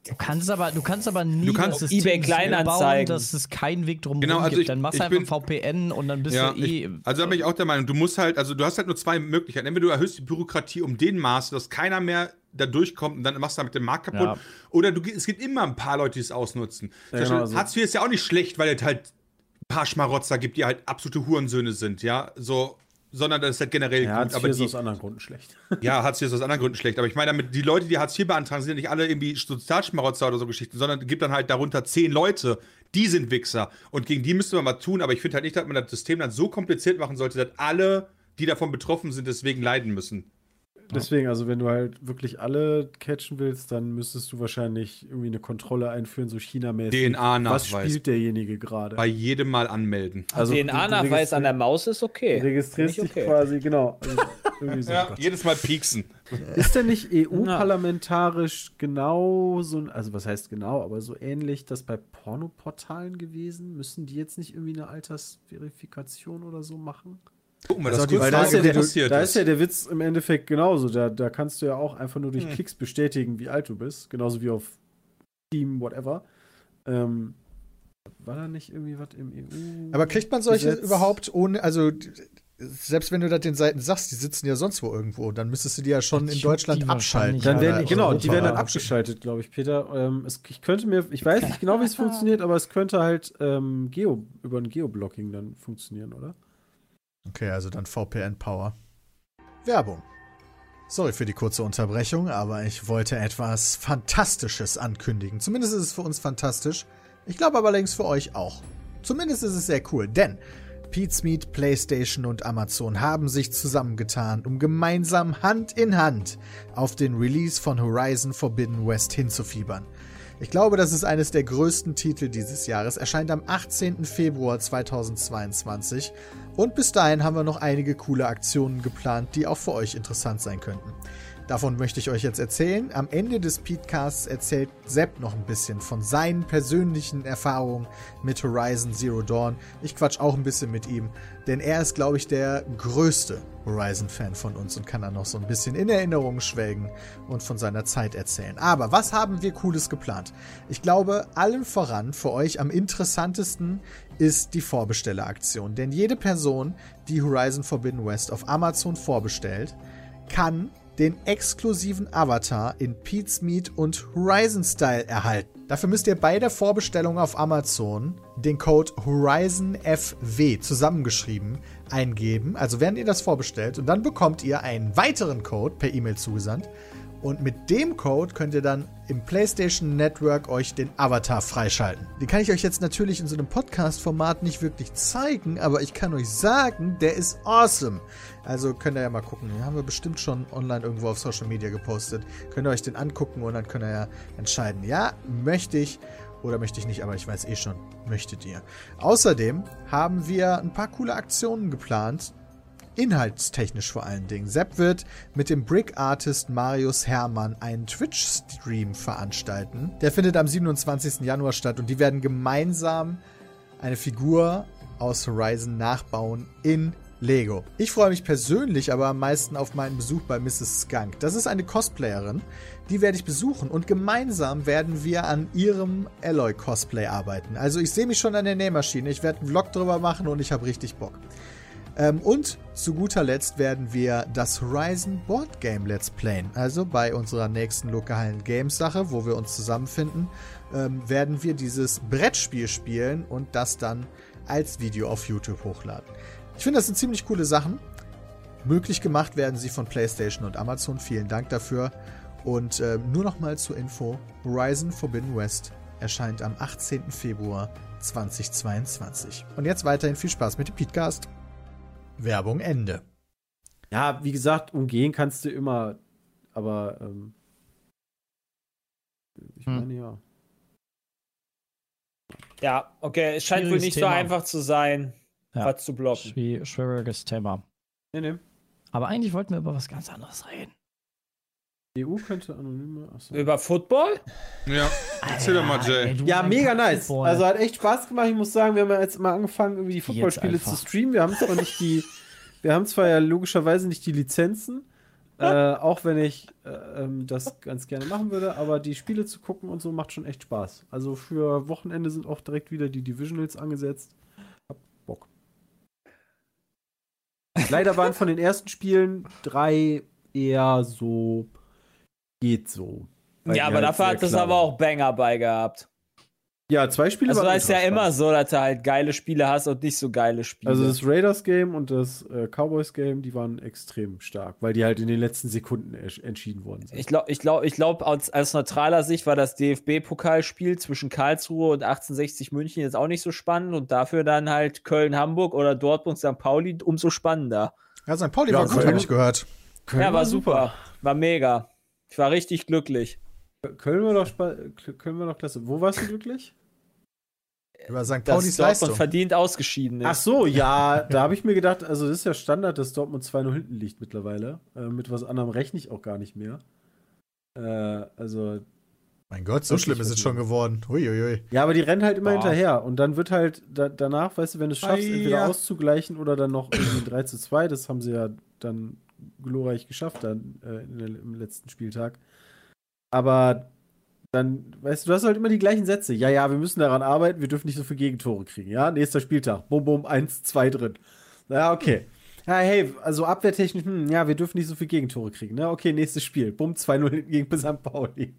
Du kannst aber, du kannst aber nie Du kannst das eBay so Kleinanzeigen. bauen, dass es keinen Weg drum Genau, also gibt. ich- Dann machst du einfach VPN und dann bist Ja, du eh. ich, also da bin ich auch der Meinung, du musst halt, also du hast halt nur zwei Möglichkeiten. Entweder du erhöhst die Bürokratie um den Maß, dass keiner mehr da durchkommt und dann machst du damit den Markt kaputt. Ja. Oder du, es gibt immer ein paar Leute, die es ausnutzen. Zum genau, also- Hartz IV ist ja auch nicht schlecht, weil es halt ein paar Schmarotzer gibt, die halt absolute Hurensöhne sind, ja. So, sondern das ist halt generell Ja, gut. Hartz Aber IV ist aus anderen Gründen schlecht. ja, Hartz IV ist aus anderen Gründen schlecht. Aber ich meine damit, die Leute, die Hartz IV beantragen, sind ja nicht alle irgendwie Sozialschmarotzer oder so Geschichten, sondern es gibt dann halt darunter zehn Leute, die sind Wichser. Und gegen die müsste man was tun. Aber ich finde halt nicht, dass man das System dann so kompliziert machen sollte, dass alle, die davon betroffen sind, deswegen leiden müssen. Deswegen, also wenn du halt wirklich alle catchen willst, dann müsstest du wahrscheinlich irgendwie eine Kontrolle einführen, so China-mäßig. Was DNA-Nachweis. spielt derjenige gerade? Bei jedem Mal anmelden. Also, DNA-Nachweis an der Maus ist okay. Du registrierst ich dich okay. quasi, genau. Also, so. jedes Mal pieksen. Ist denn nicht EU-parlamentarisch genau so, ein- also was heißt genau, aber so ähnlich das bei Pornoportalen gewesen? Müssen die jetzt nicht irgendwie eine Altersverifikation oder so machen? Gucken wir, das die- kurz weil da ist, ja der, passiert da ist ja der Witz im Endeffekt genauso. Da, da kannst du ja auch einfach nur durch Hm. Klicks bestätigen, wie alt du bist. Genauso wie auf Steam, whatever. Ähm, war da nicht irgendwie was im EU? Aber kriegt man solche Gesetz? überhaupt ohne, also selbst wenn du das den Seiten sagst, die sitzen ja sonst wo irgendwo, dann müsstest du die ja schon Das in Deutschland abschalten. Dann werden genau, Europa. die werden dann abgeschaltet, glaube ich, Peter. Ähm, es, ich könnte mir, ich weiß nicht genau, wie es funktioniert, aber es könnte halt ähm, Geo, über ein Geoblocking dann funktionieren, oder? Okay, also dann VPN-Power. Werbung. Sorry für die kurze Unterbrechung, aber ich wollte etwas Fantastisches ankündigen. Zumindest ist es für uns fantastisch. Ich glaube aber allerdings für euch auch. Zumindest ist es sehr cool, denn Pete's Meat, PlayStation und Amazon haben sich zusammengetan, um gemeinsam Hand in Hand auf den Release von Horizon Forbidden West hinzufiebern. Ich glaube, das ist eines der größten Titel dieses Jahres. Erscheint am 18. Februar 2022. Und bis dahin haben wir noch einige coole Aktionen geplant, die auch für euch interessant sein könnten. Davon möchte ich euch jetzt erzählen. Am Ende des Podcasts erzählt Sepp noch ein bisschen von seinen persönlichen Erfahrungen mit Horizon Zero Dawn. Ich quatsch auch ein bisschen mit ihm, denn er ist, glaube ich, der größte Horizon-Fan von uns und kann dann noch so ein bisschen in Erinnerungen schwelgen und von seiner Zeit erzählen. Aber was haben wir Cooles geplant? Ich glaube, allen voran für euch am interessantesten ist die Vorbestelleraktion. Denn jede Person, die Horizon Forbidden West auf Amazon vorbestellt, kann den exklusiven Avatar in Pete's Meat und Horizon Style erhalten. Dafür müsst ihr bei der Vorbestellung auf Amazon den Code HorizonFW zusammengeschrieben eingeben. Also während ihr das vorbestellt und dann bekommt ihr einen weiteren Code per E-Mail zugesandt. Und mit dem Code könnt ihr dann im PlayStation Network euch den Avatar freischalten. Den kann ich euch jetzt natürlich in so einem Podcast-Format nicht wirklich zeigen, aber ich kann euch sagen, der ist awesome. Also könnt ihr ja mal gucken. Den haben wir bestimmt schon online irgendwo auf Social Media gepostet. Könnt ihr euch den angucken und dann könnt ihr ja entscheiden, ja, möchte ich oder möchte ich nicht, aber ich weiß eh schon, möchtet ihr. Außerdem haben wir ein paar coole Aktionen geplant, inhaltstechnisch vor allen Dingen. Sepp wird mit dem Brick Artist Marius Hermann einen Twitch-Stream veranstalten. Der findet am 27. Januar statt und die werden gemeinsam eine Figur aus Horizon nachbauen in Lego. Ich freue mich persönlich aber am meisten auf meinen Besuch bei Mrs. Skunk. Das ist eine Cosplayerin, die werde ich besuchen und gemeinsam werden wir an ihrem Alloy-Cosplay arbeiten. Also ich sehe mich schon an der Nähmaschine, ich werde einen Vlog drüber machen und ich habe richtig Bock. Ähm, und zu guter Letzt werden wir das Horizon Board Game Let's Playen. Also bei unserer nächsten lokalen Games-Sache, wo wir uns zusammenfinden, ähm, werden wir dieses Brettspiel spielen und das dann als Video auf YouTube hochladen. Ich finde, das sind ziemlich coole Sachen. möglich gemacht werden sie von PlayStation und Amazon. Vielen Dank dafür. Und äh, nur noch mal zur Info: Horizon Forbidden West erscheint am 18. Februar 2022. Und jetzt weiterhin viel Spaß mit dem Podcast. Werbung Ende. Ja, wie gesagt, umgehen kannst du immer, aber ähm, ich Hm. meine ja. Ja, okay, es scheint wohl nicht so Thema. einfach zu sein, Ja. was zu blocken. Schwi- Schwieriges Thema. Nee, nee. Aber eigentlich wollten wir über was ganz anderes reden. EU könnte anonyme. Achso. Über Football? Ja, erzähl doch mal, Jay. Ja, mega nice. Football. Also hat echt Spaß gemacht. Ich muss sagen, wir haben ja jetzt mal angefangen, irgendwie die Footballspiele zu streamen. Wir haben zwar nicht die, wir haben zwar ja logischerweise nicht die Lizenzen, äh, auch wenn ich äh, ähm, das ganz gerne machen würde, aber die Spiele zu gucken und so macht schon echt Spaß. Also für Wochenende sind auch direkt wieder die Divisionals angesetzt. Hab Bock. Leider waren von den ersten Spielen drei eher so geht so. Ja, aber halt dafür hat das klar aber auch Banger bei gehabt. Ja, zwei Spiele Also waren da ist ja immer so, dass du halt geile Spiele hast und nicht so geile Spiele. Also das Raiders-Game und das äh, Cowboys-Game, die waren extrem stark, weil die halt in den letzten Sekunden entschieden worden sind. ich glaube, ich glaube, ich glaube, aus, aus neutraler Sicht war das DFB-Pokalspiel zwischen Karlsruhe und 1860 München jetzt auch nicht so spannend und dafür dann halt Köln-Hamburg oder Dortmund-St. Pauli umso spannender. Ja, St. Pauli Ja, war gut, habe ich gehört. Köln ja, war super. War mega. Ich war richtig glücklich. Köln war doch, Köln war doch klasse. Wo warst du glücklich? Über St. Dass Paulis Dortmund Leistung. verdient ausgeschieden ist. Ach so, ja, da habe ich mir gedacht, also das ist ja Standard, dass Dortmund 2-0 hinten liegt mittlerweile. Äh, mit was anderem rechne ich auch gar nicht mehr. Äh, also, Mein Gott, so schlimm ist es schon geworden. Uiuiui. ja, aber die rennen halt immer Boah. hinterher. Und dann wird halt da, danach, weißt du, wenn du es schaffst, Ah, entweder auszugleichen oder dann noch irgendwie 3 zu 2, das haben sie ja dann glorreich geschafft dann äh, in der, im letzten Spieltag. Aber dann, weißt du, du hast halt immer die gleichen Sätze. Ja, ja, wir müssen daran arbeiten, wir dürfen nicht so viele Gegentore kriegen. Ja, nächster Spieltag. Bum, bum, 1, 2 drin. Ja, okay. Ja, hey, also abwehrtechnisch, hm, ja, wir dürfen nicht so viele Gegentore kriegen. Ne? Okay, nächstes Spiel. Bumm, 2-0 hinten gegen St. Pauli.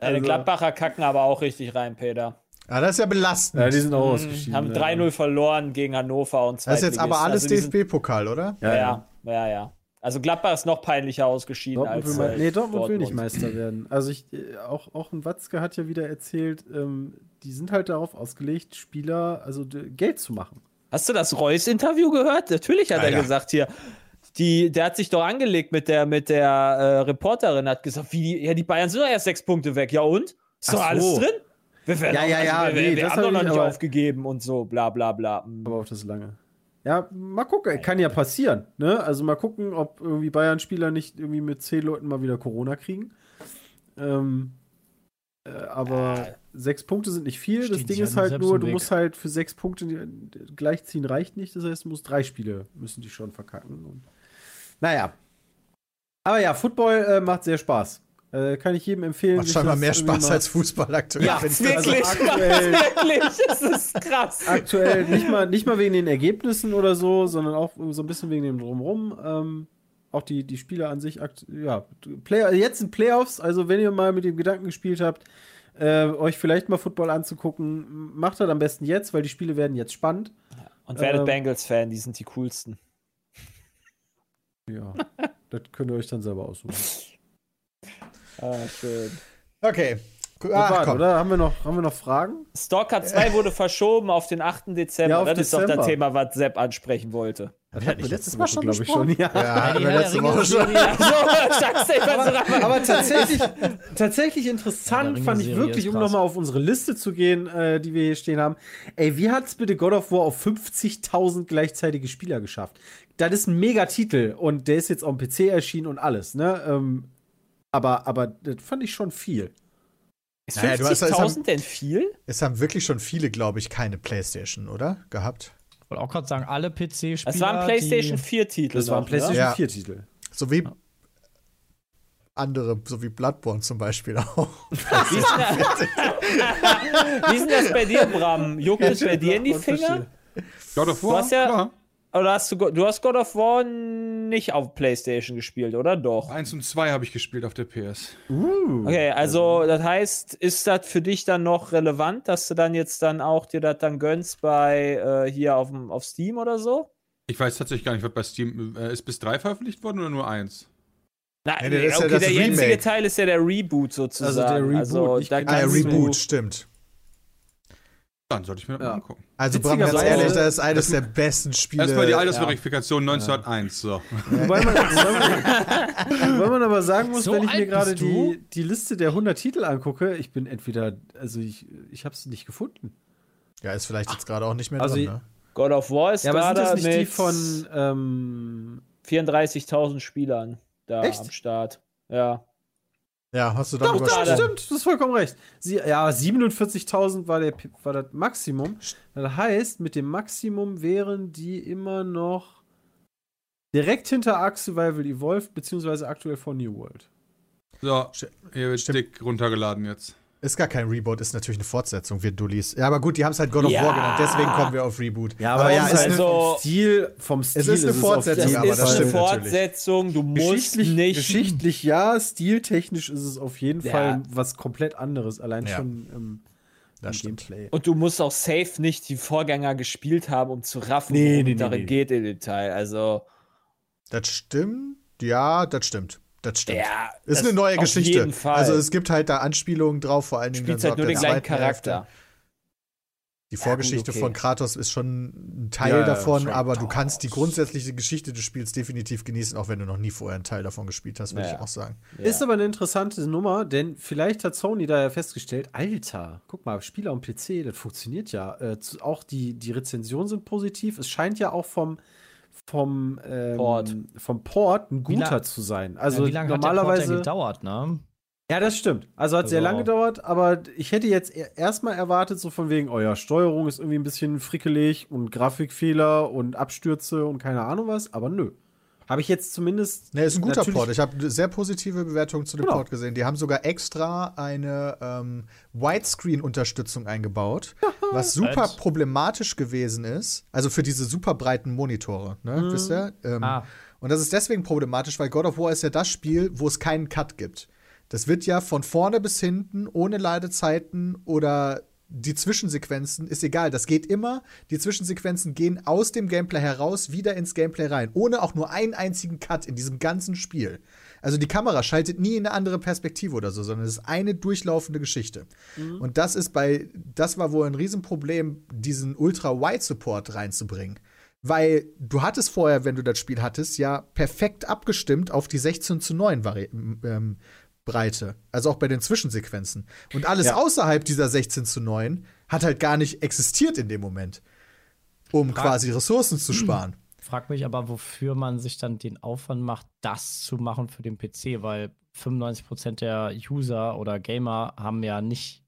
Deine Also- Gladbacher kacken aber auch richtig rein, Peter. Ja, das ist ja belastend. Ja, die sind auch Mhm, ausgeschieden. haben ja. 3-0 verloren gegen Hannover und das ist jetzt aber alles Also die DFB-Pokal, oder? Ja, Ja, ja. Ja, ja. Also Gladbach ist noch peinlicher ausgeschieden Dortmund, als will, äh, nee, Dortmund, will nicht Meister werden. Also ich, äh, auch, auch ein Watzke hat ja wieder erzählt, ähm, die sind halt darauf ausgelegt, Spieler, also Geld zu machen. Hast du das Reus-Interview gehört? Natürlich hat Alter. er gesagt hier. Die, der hat sich doch angelegt mit der, mit der äh, Reporterin, hat gesagt, wie, die- ja, die Bayern sind doch erst sechs Punkte weg. Ja und? Ist doch Ach alles so. drin? Wir, werden Ja, ja, ja, wir, wir, nee, wir das haben doch hab noch ich nicht aufgegeben und so, bla bla bla. Aber auf das lange. Ja, mal gucken, kann ja passieren. Ne? Also mal gucken, ob irgendwie Bayern-Spieler nicht irgendwie mit zehn Leuten mal wieder Corona kriegen. Ähm, äh, aber sechs Punkte sind nicht viel. das Ding ist halt selbst nur, du Weg. musst halt für sechs Punkte gleichziehen reicht nicht. Das heißt, du musst drei Spiele müssen die schon verkacken. Und, naja. Aber ja, Football äh, macht sehr Spaß. Äh, kann ich jedem empfehlen. Macht scheinbar mehr Spaß mal- als Fußball aktuell. Ja. Wirklich, also aktuell- wirklich, es ist krass. aktuell nicht mal, nicht mal wegen den Ergebnissen oder so, sondern auch so ein bisschen wegen dem Drumherum. Ähm, auch die, die Spiele an sich, ja, Play jetzt sind Playoffs, also wenn ihr mal mit dem Gedanken gespielt habt, äh, euch vielleicht mal Football anzugucken, macht das am besten jetzt, weil die Spiele werden jetzt spannend. Und werdet Ähm, Bengals-Fan, die sind die coolsten. Ja, das könnt ihr euch dann selber aussuchen. Ah, schön. Okay. Ach, komm. oder? Haben wir, noch, haben wir noch Fragen? Stalker 2 wurde verschoben auf den 8. Dezember. Ja, das ist doch Dezember. das Thema, was Sepp ansprechen wollte. Das hatten wir letztes Mal schon glaube ich, schon. Ja. Ja, hatten die wir Herr letzte Woche schon. Aber, aber tatsächlich, tatsächlich Ja, interessant fand ich wirklich, um nochmal auf unsere Liste zu gehen, äh, die wir hier stehen haben. Ey, wie hat's bitte God of War auf 50.000 gleichzeitige Spieler geschafft? Das ist ein Megatitel und der ist jetzt auf dem PC erschienen und alles, ne? Ähm, aber, aber das fand ich schon viel. Ist Naja, du hast- es 50.000 haben- denn viel? Es haben wirklich schon viele, glaube ich, keine Playstation, oder? Gehabt. Ich wollte auch gerade sagen, alle PC-Spieler. Das war ein PlayStation 4-Titel. Das war ein PlayStation Ja. 4 Titel. So wie andere, so wie Bloodborne zum Beispiel auch. Wie ist, denn Wie ist denn das bei dir, Bram? Juckt es bei dir in die Finger? God of Du hast ja- Klar. Oder hast du, du hast God of War nicht auf PlayStation gespielt, oder doch? Eins und zwei habe ich gespielt auf der PS. Okay, also das heißt, ist das für dich dann noch relevant, dass du dann jetzt dann auch dir das dann gönnst bei äh, hier auf, dem- auf Steam oder so? Ich weiß tatsächlich gar nicht, was bei Steam äh, ist bis drei veröffentlicht worden oder nur eins? Na, Nee, nee, ja okay, das der jetzige Remake. Teil ist ja der Reboot sozusagen. Reboot, Also, nicht da genau. Ah, ja, kannst du- Reboot, stimmt. Dann sollte ich mir das Ja. mal angucken. Also, Bram, ganz ehrlich, das ist eines der besten Spiele. Erstmal die Altersverifikation 1901. So. Wobei man, wobei man, aber sagen muss, So wenn ich mir gerade die, die Liste der 100 Titel angucke, ich bin entweder, also ich, ich habe es nicht gefunden. Ja, ist vielleicht jetzt gerade auch nicht mehr Also, drin, ne? God of War ist Ja, aber sind gerade das nicht mit die von, ähm, 34.000 Spielern da Echt? am Start. Ja. Ja, hast du dann Doch, doch, übersprungen. stimmt, du hast vollkommen recht. Sie, ja, 47.000 war, der, war das Maximum. Das heißt, mit dem Maximum wären die immer noch direkt hinter Ark Survival Evolved, beziehungsweise aktuell von New World. So, hier wird Stimmt. dick runtergeladen jetzt. Ist gar kein Reboot, ist natürlich eine Fortsetzung, wir Dullis. Ja, aber gut, die haben es halt God of Ja. War genannt, deswegen kommen wir auf Reboot. Ja, ja, es ist ist eine, also- vom Stil, vom Stil ist eine auf Fortsetzung, aber ist das eine stimmt. Fortsetzung. Du musst Geschichtlich, nicht. geschichtlich ja, stiltechnisch ist es auf jeden Ja. Fall was komplett anderes, allein Ja. schon im, Das im stimmt. Gameplay. Und du musst auch safe nicht die Vorgänger gespielt haben, um zu raffen, Nee, worum nee, es darin nee. geht im Detail. Also, Das stimmt. Ja, das stimmt. Das stimmt. ja. ist das eine neue auf Geschichte. jeden Fall. Also es gibt halt da Anspielungen drauf, vor allen Dingen spielst dann halt so nur ab den der gleichen zweiten Hälfte. Charakter. Die Ja, Vorgeschichte gut, okay. von Kratos ist schon ein Teil Ja, ja, davon, aber du kannst die grundsätzliche Geschichte des Spiels definitiv genießen, auch wenn du noch nie vorher einen Teil davon gespielt hast, würde Ja. ich auch sagen. Ja. Ist aber eine interessante Nummer, denn vielleicht hat Sony da ja festgestellt, Alter, guck mal, Spieler am PC, das funktioniert ja. Äh, auch die, die Rezensionen sind positiv. Es scheint ja auch vom, vom, ähm, Port. vom Port ein guter zu sein. Also ja, wie lange hat der Port normalerweise. gedauert, ne? Ja, das stimmt. Also hat sehr Also- lange gedauert, aber ich hätte jetzt e- erstmal erwartet, so von wegen, oh ja, Steuerung ist irgendwie ein bisschen frickelig und Grafikfehler und Abstürze und keine Ahnung was, aber nö. Habe ich jetzt zumindest. Ne, ist ein guter Port. Ich habe sehr positive Bewertungen zu dem Genau. Port gesehen. Die haben sogar extra eine ähm, Widescreen-Unterstützung eingebaut, was super Als? problematisch gewesen ist. Also für diese super breiten Monitore, ne? Wisst ihr? Ähm, Ah. Und das ist deswegen problematisch, weil God of War ist ja das Spiel, wo es keinen Cut gibt. Das wird ja von vorne bis hinten, ohne Ladezeiten oder die Zwischensequenzen, ist egal. Das geht immer. Die Zwischensequenzen gehen aus dem Gameplay heraus, wieder ins Gameplay rein. Ohne auch nur einen einzigen Cut in diesem ganzen Spiel. Also die Kamera schaltet nie in eine andere Perspektive oder so, sondern es ist eine durchlaufende Geschichte. Und das ist bei, das war wohl ein Riesenproblem, diesen Ultra-Wide-Support reinzubringen. Weil du hattest vorher, wenn du das Spiel hattest, ja perfekt abgestimmt auf die 16 zu 9 Vari ähm, Breite. Also auch bei den Zwischensequenzen. Und alles Ja. außerhalb dieser 16 zu 9 hat halt gar nicht existiert in dem Moment. Um Frag- quasi Ressourcen zu sparen. Frag mich aber, wofür man sich dann den Aufwand macht, das zu machen für den PC, weil 95% der User oder Gamer haben ja nicht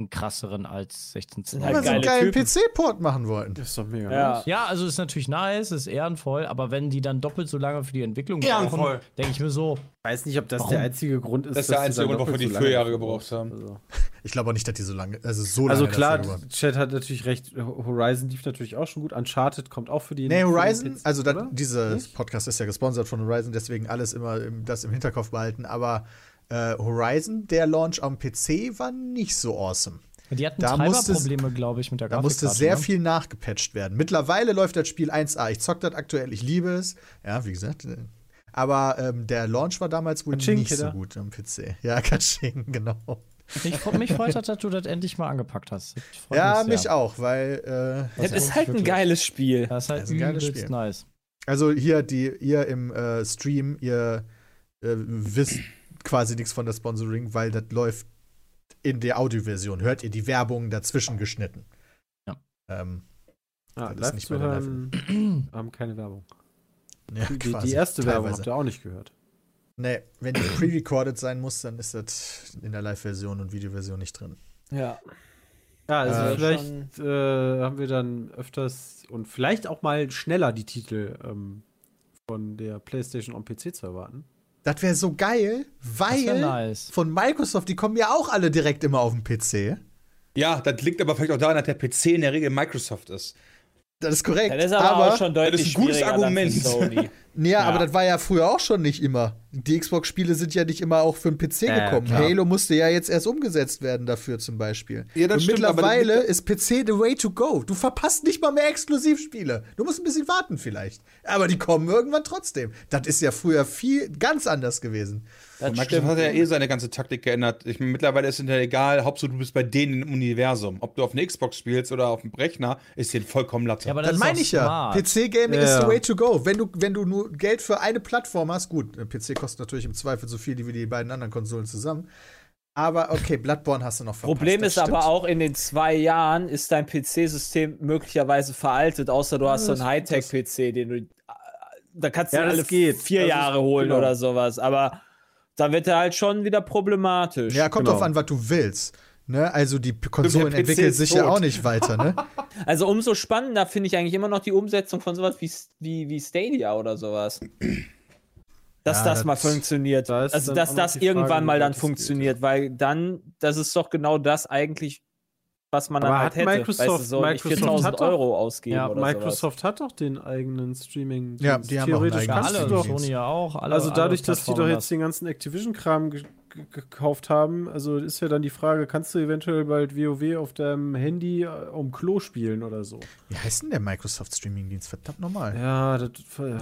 einen krasseren als 16 zu Sind Weil halt sie einen geile geilen. PC-Port machen wollten. Das ist doch mega. Ja. nice. Ja, also ist natürlich nice, ist ehrenvoll, aber wenn die dann doppelt so lange für die Entwicklung Ehrenvoll. brauchen, denke ich mir so, Ich weiß nicht, ob das Warum? der einzige Grund ist. Das ist der einzige Grund, wofür die so vier Jahre gebraucht haben. Also, Ich glaube auch nicht, dass die so lange, also so lange also klar. Chat hat natürlich recht. Horizon lief natürlich auch schon gut. Uncharted kommt auch für die. Nee, Horizon, PC, also oder? dieser? Podcast ist ja gesponsert von Horizon, deswegen alles immer im, das im Hinterkopf behalten. Aber äh, Horizon, der Launch am PC, war nicht so awesome. die hatten Da Treiberprobleme, glaube ich, mit der Da musste Grafikkarte, sehr ne? viel nachgepatcht werden. Mittlerweile läuft das Spiel 1A. Ich zock das aktuell, ich liebe es. Ja, wie gesagt. äh, Aber ähm, der Launch war damals wohl Katsching, nicht so gut am PC. Ja, Katsching, genau. Ich, mich freut das, dass du das endlich mal angepackt hast. Ja, sehr. mich auch, weil äh, Das ist halt ein wirklich. geiles Spiel. Das ist halt Das ist ein geiles Spiel. nice. Also hier, die, ihr im äh, Stream, ihr äh, wisst quasi nichts von der Sponsoring, weil das läuft in der Audioversion. Hört ihr die Werbung dazwischen geschnitten. Ja. Ähm, Ah, das ist live nicht bei der hören, haben keine Werbung. ja, Die, die quasi, erste Werbung teilweise. habt ihr auch nicht gehört. Nee, wenn die pre-recorded sein muss, dann ist das in der Live-Version und Videoversion nicht drin. Ja. Ja, also Äh, vielleicht äh, haben wir dann öfters und vielleicht auch mal schneller die Titel ähm, von der PlayStation am PC zu erwarten. Das wäre so geil, weil nice. von Microsoft, die kommen ja auch alle direkt immer auf den PC. Ja, das liegt aber vielleicht auch daran, dass der PC in der Regel Microsoft ist. Das ist korrekt. Das ist aber, auch schon das deutlich ist ein gutes Argument. Sony. ja, Ja. aber das war ja früher auch schon nicht immer. Die Xbox-Spiele sind ja nicht immer auch für den PC Ja, gekommen. klar. Halo musste ja jetzt erst umgesetzt werden dafür zum Beispiel. Ja, das Und stimmt, aber mittlerweile das- ist PC the way to go. Du verpasst nicht mal mehr Exklusivspiele. Du musst ein bisschen warten vielleicht. Aber die kommen irgendwann trotzdem. Das ist ja früher viel ganz anders gewesen. Das Microsoft stimmt. hat ja eh seine ganze Taktik geändert. Ich meine, mittlerweile ist es ja egal, Hauptsache du bist bei denen im Universum. Ob du auf eine Xbox spielst oder auf dem Rechner, ist denen vollkommen Latte. Ja, aber Das ist meine ich ja. smart. PC-Gaming Ja. is the way to go. Wenn du, wenn du nur Geld für eine Plattform hast, gut, ein PC kostet natürlich im Zweifel so viel wie die beiden anderen Konsolen zusammen. Aber okay, Bloodborne hast du noch verpasst. Problem ist aber auch, in den zwei Jahren ist dein PC-System möglicherweise veraltet, außer du hast so einen Hightech-PC, den du. äh, Da kannst du Ja, das alle geht. vier Das ist- Jahre holen genau. oder sowas. Aber da wird er halt schon wieder problematisch. Ja, kommt Genau. drauf an, was du willst. Ne? Also die Konsolen entwickeln sich ja tot. auch nicht weiter, ne? Also umso spannender finde ich eigentlich immer noch die Umsetzung von sowas wie, wie, wie Stadia oder sowas. Dass Ja, das, das- mal funktioniert. da also, dass das die Frage, irgendwann mal dann funktioniert, weil dann, das ist doch genau das eigentlich, was man dann Aber halt hat hätte. Microsoft- weißt du, so Microsoft 4000 hat doch- Euro ausgeben Ja, oder sowas. Microsoft hat doch den eigenen Streaming. Ja, die haben auch Theoretisch eigenen kannst alle, du doch. Sony ja auch. Alle, Also dadurch, dass die doch jetzt den ganzen Activision-Kram ge ge gekauft haben, also ist ja dann die Frage, kannst du eventuell bald WoW auf deinem Handy äh, um Klo spielen oder so? Wie heißt denn der Microsoft Streaming-Dienst? Verdammt normal. Ja, das,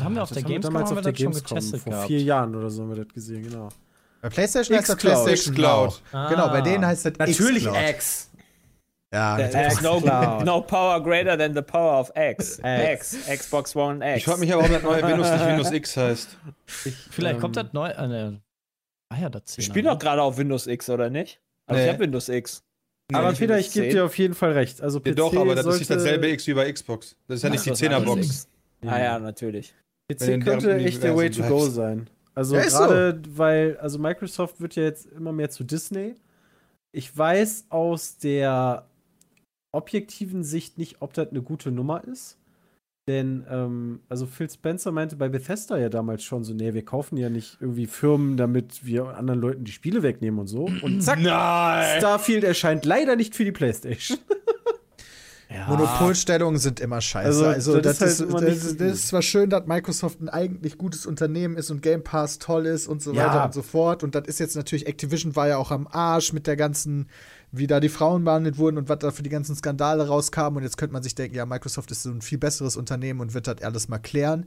haben wir auf der Gamescom, damals haben auf der das schon Gamescom getestet vor gehabt. vier Jahren oder so haben wir das gesehen, genau. Bei PlayStation heißt das. PlayStation Xcloud. Now. Genau, bei denen heißt das Xcloud. X. Ja, There's no, no power greater than the power of X. X. Xbox One X. Ich frage mich aber, warum das neue Windows nicht Windows X heißt. Vielleicht Ähm, kommt das neu. Äh, ne. Ah ja, das ich spiele doch gerade auf Windows X, oder nicht? Also Nee. ich habe Windows X. Aber Nee, Peter, Windows ich gebe 10. dir auf jeden Fall recht. Also PC Ja, doch, aber das ist nicht sollte- dasselbe X wie bei Xbox. Das ist ja nicht Ach, die das ist anderes 10er-Box. X. Ah ja, natürlich. PC könnte echt der Way to go bleibst. sein. Also Ja, ist so. gerade, weil, also Microsoft wird ja jetzt immer mehr zu Disney. Ich weiß aus der objektiven Sicht nicht, ob das eine gute Nummer ist. Denn, ähm, also Phil Spencer meinte bei Bethesda ja damals schon so, nee, wir kaufen ja nicht irgendwie Firmen, damit wir anderen Leuten die Spiele wegnehmen und so. Und zack, Nein! Starfield erscheint leider nicht für die Playstation. Monopolstellungen sind immer scheiße. Also, Also, das das, ist halt das, ist, das gut. ist zwar schön, dass Microsoft ein eigentlich gutes Unternehmen ist und Game Pass toll ist und so Ja. weiter und so fort. Und das ist jetzt natürlich, Activision war ja auch am Arsch mit der ganzen, wie da die Frauen behandelt wurden und was da für die ganzen Skandale rauskamen. Und jetzt könnte man sich denken, ja, Microsoft ist so ein viel besseres Unternehmen und wird das alles mal klären.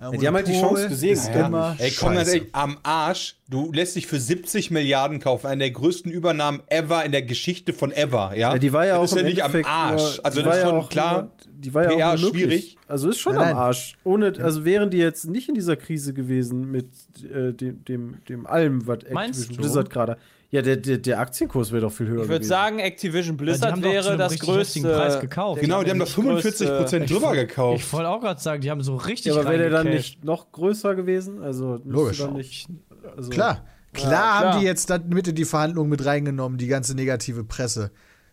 Äh, die haben halt die Chance gesehen, Ist ja. immer Ey, komm ganz ehrlich, am Arsch. Du lässt dich für 70 Milliarden kaufen. Eine der größten Übernahmen ever in der Geschichte von ever, ja? Ja, die war ja das auch ist ja nicht am Arsch. Nur, also das war ist ja schon auch klar. Nur, die war ja PR auch schwierig. Also ist schon Nein, am. Arsch. Ohne, also wären die jetzt nicht in dieser Krise gewesen mit äh, dem, dem, dem allem, was Activision du? Blizzard gerade. Ja, der, der, der Aktienkurs wäre doch viel höher Ich würde sagen, Activision Ja, Blizzard zu wäre das größte. Preis gekauft. Genau, die haben doch die 45 Prozent drüber gekauft. Ich wollte auch gerade sagen, die haben so richtig ja, aber wäre der dann nicht noch größer gewesen? Also müsste Logisch. Dann nicht, also, Klar. Klar klar. haben die jetzt dann mit in die Verhandlungen mit reingenommen, die ganze negative Presse.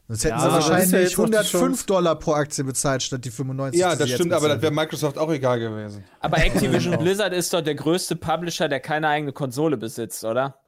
Sonst hätten Ja, sie das ja wahrscheinlich die 105 Chance. Dollar pro Aktie bezahlt, statt die 95 ja, das stimmt, aber das wäre. Microsoft auch egal gewesen. Aber Activision Blizzard ist doch der größte Publisher, der keine eigene Konsole besitzt, oder?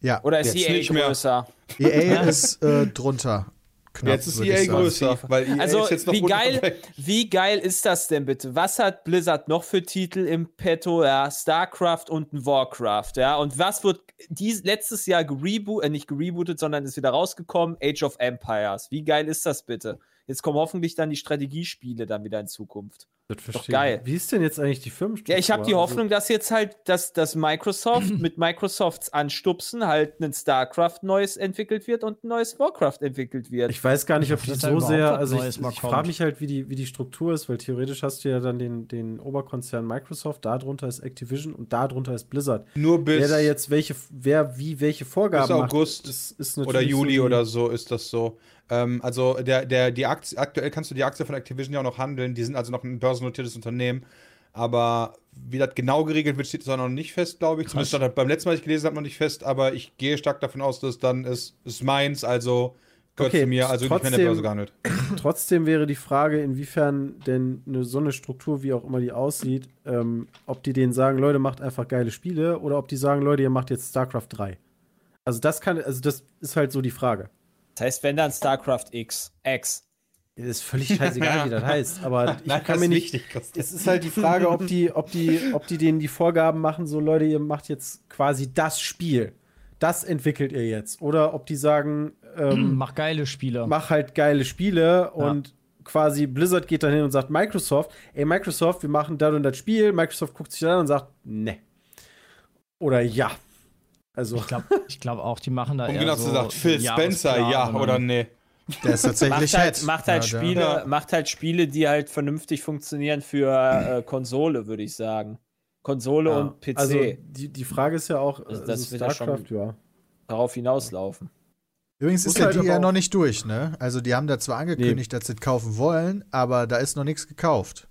Ja, Oder ist Jetzt EA nicht mehr. größer? EA ist äh, drunter. Knapp, jetzt ist EA sagen. größer, weil EA Also, ist jetzt noch wie geil, wie geil ist das denn bitte? Was hat Blizzard noch für Titel im Petto? Ja, StarCraft und ein Warcraft, ja. Und was wird dies, letztes Jahr gereboot, äh, nicht gerebootet, sondern ist wieder rausgekommen? Age of Empires. Wie geil ist das bitte? Jetzt kommen hoffentlich dann die Strategiespiele dann wieder in Zukunft. Das verstehe ich. geil. Wie ist denn jetzt eigentlich die Firmenstruktur? Ja, ich habe die Also- Hoffnung, dass jetzt halt, dass, dass Microsoft mit Microsofts Anstupsen halt ein StarCraft neues entwickelt wird und ein neues Warcraft entwickelt wird. Ich weiß gar nicht, ob hoffe, die dass da so sehr, also ich, ich frage mich halt, wie die, wie die Struktur ist, weil theoretisch hast du ja dann den, den Oberkonzern Microsoft, darunter ist Activision und darunter ist Blizzard. Nur bis, wer da jetzt welche, wer wie welche Vorgaben bis August macht, ist, ist natürlich oder Juli so oder so ist das so. Ähm, also der, der, die Aktie, aktuell kannst du die Aktie von Activision ja auch noch handeln. Die sind also noch ein börsennotiertes Unternehmen. Aber wie das genau geregelt wird, steht es auch noch nicht fest, glaube ich. Zumindest stand das beim letzten Mal, ich gelesen habe, noch nicht fest. Aber ich gehe stark davon aus, dass es dann ist, ist meins, also gehört Okay, zu mir, also nicht mehr in der trotzdem- Börse gehandelt. Trotzdem wäre die Frage, inwiefern denn eine, so eine Struktur, wie auch immer die aussieht, ähm, ob die denen sagen, Leute, macht einfach geile Spiele oder ob die sagen, Leute, ihr macht jetzt StarCraft 3. Also das kann, also das ist halt so die Frage. Das heißt, wenn dann StarCraft X, X. Das ist völlig scheißegal, wie das heißt. Aber ich Nein, kann mir nicht. wichtig. Es ist halt die Frage, ob die, ob die, ob die denen die Vorgaben machen, so Leute, ihr macht jetzt quasi das Spiel. Das entwickelt ihr jetzt. Oder ob die sagen, ähm, Mach geile Spiele. mach halt geile Spiele und quasi Blizzard geht dann hin und sagt Microsoft, ey Microsoft, wir machen das und das Spiel. Microsoft guckt sich dann an und sagt, ne. Oder ja. Also, Ich glaube ich glaub auch, die machen da Und eher genau so so sagt Phil Spencer, ja dann- oder nee. Der ist tatsächlich Macht halt, Head. macht halt Ja, Spiele, Ja. macht halt Spiele, die halt vernünftig funktionieren für äh, Konsole, würde ich sagen. Konsole ja. und PC Also, die, die Frage ist ja auch, Also also das wird ja schon- StarCraft, ja. darauf hinauslaufen. Übrigens ist der halt aber ja noch nicht durch, ne? Also die haben da zwar angekündigt, dass sie es kaufen wollen, aber da ist noch nichts gekauft.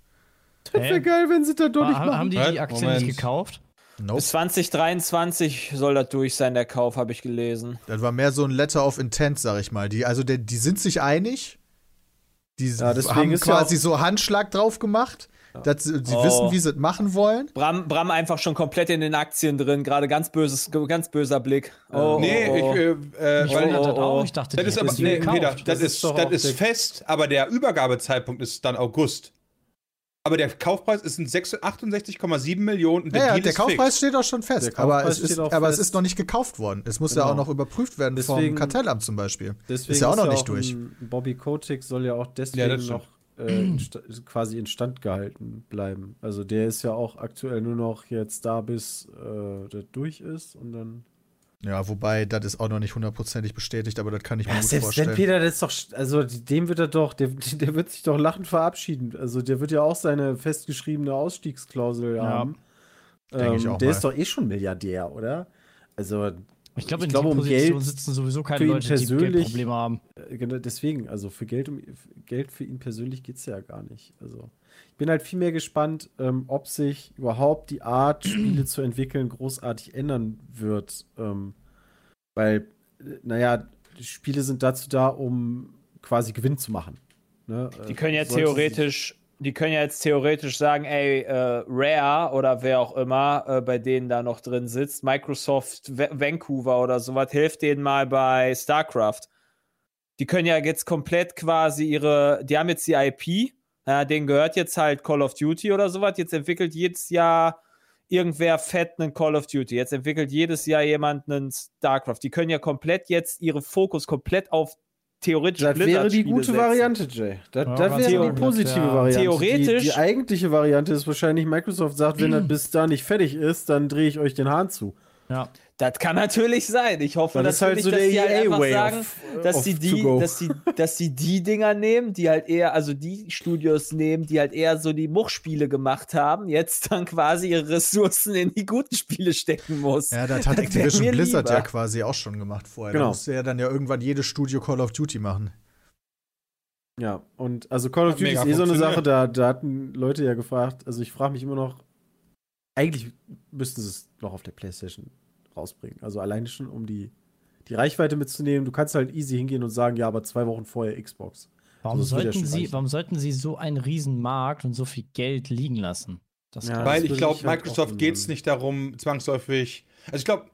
Das wäre geil, wenn sie das doch nicht machen. haben die Halt, die Aktien Moment. nicht gekauft? Nope. Bis 2023 soll das durch sein, der Kauf, habe ich gelesen. Das war mehr so ein Letter of Intent, sag ich mal. Die, also der, die sind sich einig. Die Ja, deswegen haben ist ja quasi so Handschlag drauf gemacht. Dass sie, sie Oh. wissen, wie sie es machen wollen. Bram, Bram einfach schon komplett in den Aktien drin, gerade ganz böses, ganz böser Blick. Oh, Nee, oh, oh. ich, äh, äh, Ich weil, oh, oh. auch. Ich dachte, das die ist aber, nee. Peter, das, Das ist das ist fest, aber der Übergabezeitpunkt ist dann August. Aber der Kaufpreis ist ein 6 68,7 Millionen und der Ja, ja, Deal der ist Kaufpreis fix. steht auch schon fest. Der Aber, es ist, auch aber es fest. ist noch nicht gekauft worden. Es muss ja Genau. auch noch überprüft werden Deswegen- vom Kartellamt zum Beispiel. Deswegen ist ja auch noch nicht ein- durch. Bobby Kotick soll ja auch deswegen Ja, noch äh, quasi instand gehalten bleiben. Also der ist ja auch aktuell nur noch jetzt da, bis äh, das durch ist und dann. Ja, wobei, das ist auch noch nicht hundertprozentig bestätigt, aber das kann ich mir Ja, gut selbst wenn vorstellen. Peter, das ist doch, also dem wird er doch, der, der wird sich doch lachend verabschieden. Also der wird ja auch seine festgeschriebene Ausstiegsklausel Ja. haben. Denk ich Ähm, auch der mal. ist doch eh schon Milliardär, oder? Also Ich glaube, Ich in dieser um Position Geld sitzen sowieso keine Leute, die persönlich- Geldprobleme haben. Äh, Genau, deswegen, also für Geld, um, Geld für ihn persönlich geht es ja gar nicht. Also ich bin halt viel mehr gespannt, ähm, ob sich überhaupt die Art, Spiele zu entwickeln, großartig ändern wird. Ähm, weil, naja, Spiele sind dazu da, um quasi Gewinn zu machen. Ne? Die können ja sollte theoretisch, die können ja jetzt theoretisch sagen, ey, äh, Rare oder wer auch immer äh, bei denen da noch drin sitzt, Microsoft Va- Vancouver oder sowas, hilft denen mal bei StarCraft. Die können ja jetzt komplett quasi ihre, die haben jetzt die IP, ja, denen gehört jetzt halt Call of Duty oder sowas, jetzt entwickelt jedes Jahr irgendwer fett einen Call of Duty, jetzt entwickelt jedes Jahr jemand einen StarCraft. Die können ja komplett jetzt ihre Fokus komplett auf theoretisch Das wäre die gute setzen. Variante, Jay. Das, Ja, das wäre die positive ja. Variante. Theoretisch- Die, die eigentliche Variante ist wahrscheinlich, Microsoft sagt, wenn das bis da nicht fertig ist, dann drehe ich euch den Hahn zu. Ja. Das kann natürlich sein. Ich hoffe Das halt natürlich, so der dass die halt einfach EA-Way sagen, of- dass of sie die, dass sie, dass sie die Dinger nehmen, die halt eher, also die Studios nehmen, die halt eher so die Muchspiele gemacht haben, jetzt dann quasi ihre Ressourcen in die guten Spiele stecken muss. Ja, das hat wär Activision Blizzard lieber. ja quasi auch schon gemacht vorher. Genau. Da musste ja dann ja irgendwann jedes Studio Call of Duty machen. Ja, und also Call of Duty ist eh so eine Sache, da, da hatten Leute ja gefragt, also ich frage mich immer noch, eigentlich müssten sie es noch auf der Playstation rausbringen. Also alleine schon, um die, die Reichweite mitzunehmen. Du kannst halt easy hingehen und sagen, ja, aber zwei Wochen vorher Xbox. Warum, Also ja sollten schon sie, reichen. warum sollten sie so einen riesen Markt und so viel Geld liegen lassen? Das Ja, kann- Weil das ich glaube, ich halt Microsoft geht es nicht darum, zwangsläufig. Also ich glaube,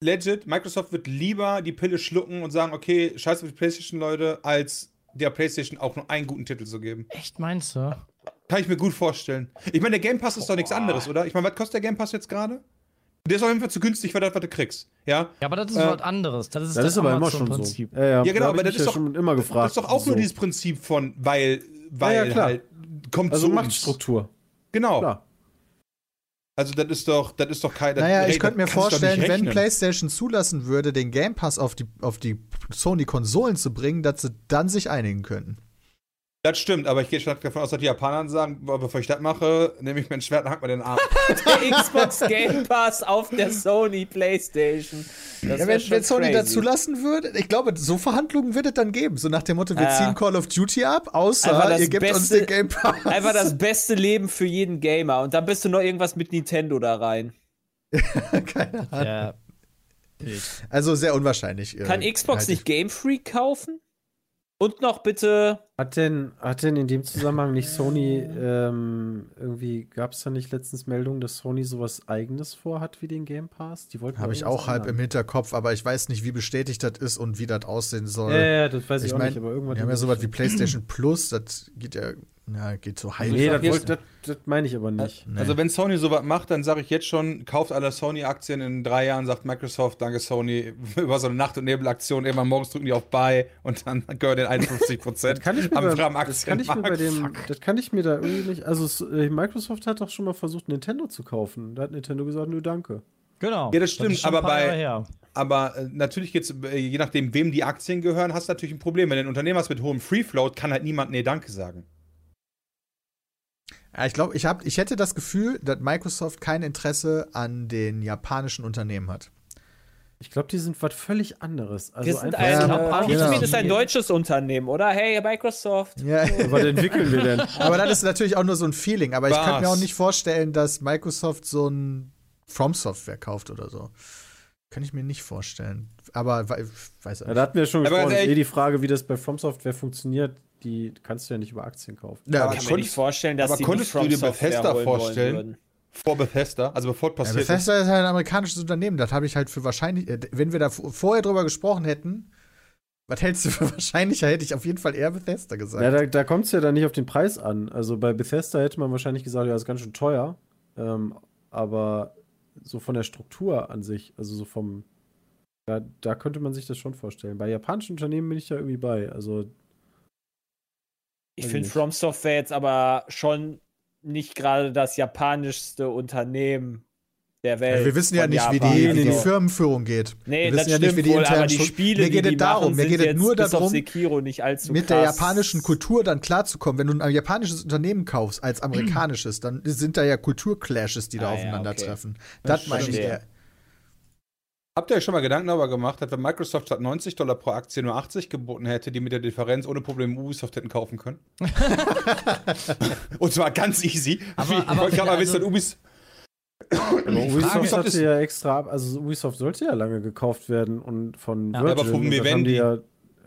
legit, Microsoft wird lieber die Pille schlucken und sagen, okay, scheiß auf die PlayStation-Leute, als der PlayStation auch nur einen guten Titel zu geben. Echt meinst du? Kann ich mir gut vorstellen. Ich meine, der Game Pass ist doch nichts anderes, oder? Ich meine, was kostet der Game Pass jetzt gerade? Der ist auf jeden Fall zu günstig für das, was du kriegst. Ja? Ja, aber das ist Äh, was anderes. Das ist Das, ist aber immer schon so. Ja, ja, Ja, genau, da aber das ist ja doch- schon immer gefragt. Das ist doch auch nur so. dieses Prinzip von, weil, weil Ja, ja, klar. halt, kommt Also zu uns. Machtstruktur. Genau. Klar. Also das ist doch, das ist doch kein. das- Naja, ich das könnte mir vorstellen, wenn. PlayStation zulassen würde, den Game Pass auf die, auf die Sony-Konsolen zu bringen, dass sie dann sich einigen könnten. Das stimmt, aber ich gehe stark davon aus, dass die Japaner sagen, bevor ich das mache, nehme ich mir ein Schwert und hack mir den Arm. Der Xbox Game Pass auf der Sony Playstation. Ja, wenn, wenn Sony crazy. das zulassen würde, ich glaube, so Verhandlungen wird es dann geben. So nach dem Motto, wir Ja. ziehen Call of Duty ab, außer ihr gebt uns Beste- den Game Pass. Einfach das beste Leben für jeden Gamer. Und dann bist du noch irgendwas mit Nintendo da rein. Keine Ahnung. Ja. Also sehr unwahrscheinlich. äh, Kann Xbox halte ich. nicht Game Freak kaufen? Und noch bitte Hat denn, hat denn in dem Zusammenhang nicht Sony ähm, irgendwie, gab es da nicht letztens Meldungen, dass Sony sowas eigenes vorhat wie den Game Pass? Die wollten Habe ich auch halb im. Hinterkopf, aber ich weiß nicht, wie bestätigt das ist und wie das aussehen soll. Ja, ja, das weiß ich, ich auch meine, nicht, aber irgendwann. wir haben ja sowas wie PlayStation Plus, das geht ja, ja geht so halb. Nee, das, das, das meine ich aber nicht. Nee. Also wenn Sony sowas macht, dann sage ich jetzt schon, kauft alle Sony-Aktien in drei Jahren, sagt Microsoft, danke Sony, über so eine Nacht- und Nebelaktion, irgendwann morgens drücken die auf Buy und dann gehören den 51 Prozent kann ich mir, am, bei, am das kann ich mir bei dem, das kann ich mir da irgendwie nicht. Also äh, Microsoft hat doch schon mal versucht, Nintendo zu kaufen. Da hat Nintendo gesagt, nö, danke. Genau. Ja, das stimmt, schon aber bei-. Aber äh, natürlich geht's, äh, je nachdem, wem die Aktien gehören, hast du natürlich ein Problem. Wenn du ein Unternehmen hast mit hohem Free Float, kann halt niemand Nee, danke sagen. Ja, ich glaube, ich, hab- ich hätte das Gefühl, dass Microsoft kein Interesse an den japanischen Unternehmen hat. Ich glaube, die sind was völlig anderes. Also Wir sind einfach ein, äh, Japan- genau. Pizmeet ist ein deutsches Unternehmen, oder? Hey, Microsoft. Ja. Was entwickeln wir denn? aber das ist natürlich auch nur so ein Feeling. Aber ich Was? könnte mir auch nicht vorstellen, dass Microsoft so ein From Software kauft oder so. Kann ich mir nicht vorstellen. Aber we- weiß ich Ja, da hatten wir schon gesprochen. eh die Frage, wie das bei From Software funktioniert, die kannst du ja nicht über Aktien kaufen. Ja, Aber Ich kann mir nicht vorstellen, dass aber die konntest nicht du dir Bethesda wollen vorstellen? Vor Bethesda, also bevor es Ja, passiert ist. Bethesda ist halt ein amerikanisches Unternehmen. Das habe ich halt für wahrscheinlich, äh, wenn wir da vorher drüber gesprochen hätten, was hältst du für wahrscheinlicher, hätte ich auf jeden Fall eher Bethesda gesagt. Ja, da, da kommt es ja dann nicht auf den Preis an. Also bei Bethesda hätte man wahrscheinlich gesagt, ja, ist ganz schön teuer. Ähm, aber so von der Struktur an sich, also so vom. Da, da könnte man sich das schon vorstellen. Bei japanischen Unternehmen bin ich da irgendwie bei. Also, Ich finde. From Software jetzt aber schon nicht gerade das japanischste Unternehmen der Welt. Ja, wir wissen ja nicht, wie Japan. die, Nee, wie die nee. Firmenführung geht. Nee, wir das wissen ja nicht, wie die wohl, aber die Spiele, Mir geht die es die darum, machen, mir geht es nur darum, mit der japanischen Kultur dann klarzukommen. Wenn du ein japanisches Unternehmen kaufst als amerikanisches, dann sind da ja Kulturclashes, die da Ah, aufeinandertreffen. Ja, Das meine ich eher. Habt ihr euch schon mal Gedanken darüber gemacht, dass wenn Microsoft statt 90 Dollar pro Aktie nur 80 geboten hätte, die mit der Differenz ohne Probleme Ubisoft hätten kaufen können? Und zwar ganz easy. Aber- ich aber wollte gerade mal also- wissen, Ubis aber Ubisoft Ubisoft hatte ist- ja extra. Also, Ubisoft sollte ja lange gekauft werden und von Ja, Virgin. aber von Vivendi. die ja.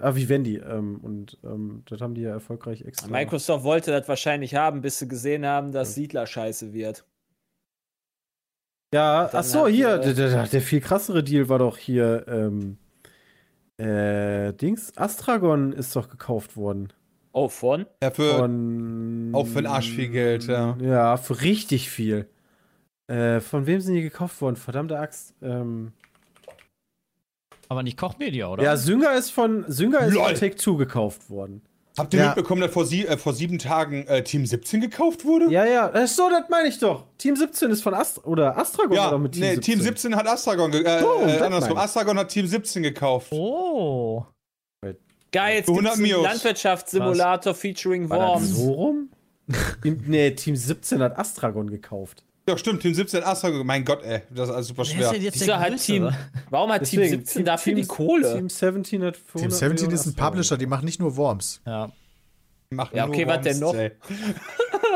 Ah, Vivendi. Ähm, und ähm, das haben die ja erfolgreich extra. Microsoft wollte das wahrscheinlich haben, bis sie gesehen haben, dass Siedler scheiße wird. Ja, ach so, hier, der, der, der viel krassere Deal war doch hier, ähm, äh, Dings, Astragon ist doch gekauft worden. Oh, von? ja, für Von. auch für den Arsch viel Geld, ja. Ja, für richtig viel. Äh, von wem sind die gekauft worden? Verdammte Axt. Ähm, Aber nicht Kochmedia, oder? ja, Synger ist von, Synger ist Lol. von Take-Two gekauft worden. Habt ihr Ja. mitbekommen, dass vor, sie, äh, vor sieben Tagen äh, Team 17 gekauft wurde? Ja, ja, ach so, das meine ich doch. Team 17 ist von Astra, oder Astragon Ja, doch mit Team nee, 17. Team 17 hat Astragon, ge- äh, So, äh, andersrum. Astragon hat Team 17 gekauft. Oh. Geil, jetzt Für gibt 100 es einen. Landwirtschaftssimulator featuring War das Worms. so rum? Team- nee, Team 17 hat Astragon gekauft. Ja, stimmt, Team 17 hat Astragon. Mein Gott, ey, das ist alles super Wer ist schwer. denn hat Größere? Team, warum hat Team 17 dafür die Kohle? Team 17 hat Team 100 17 Millionen ist ein. Publisher, die machen nicht nur Worms. Ja. Die machen Ja, okay, nur was denn Worms, noch? ey.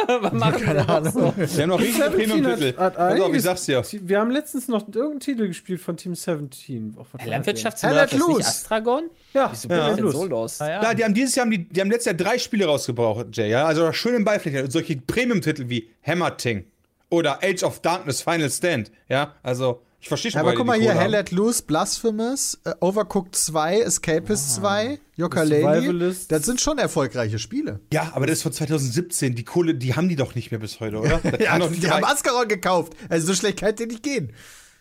Was machen wir noch so? Die haben noch riesige 17 Premium-Titel. hat- hat Pass auf, ich sag's dir. Wir haben letztens noch irgendeinen Titel gespielt von Team 17. Oh, was war das denn? Landwirtschaftssimulator ist Let nicht loose. Astragon? Ja, Wieso ja, denn so los? Ah, ja. Ja, die haben dieses Jahr, haben die, die haben letztes Jahr drei Spiele rausgebraucht, Jay, ja. Also schön im Beiflächen. Solche Premium-Titel wie Hammer Ting oder Age of Darkness Final Stand, ja. Also, ich verstehe schon, Aber woher guck mal hier, Hell. Let Loose, Blasphemous, äh, Overcooked 2, Escapist 2, Yooka-Laylee. Survivalist. Das sind schon erfolgreiche Spiele. Ja, aber das ist von 2017. Die Kohle, die haben die doch nicht mehr bis heute, oder? Ja, die haben. Ascaron gekauft. Also so schlecht kann der nicht gehen.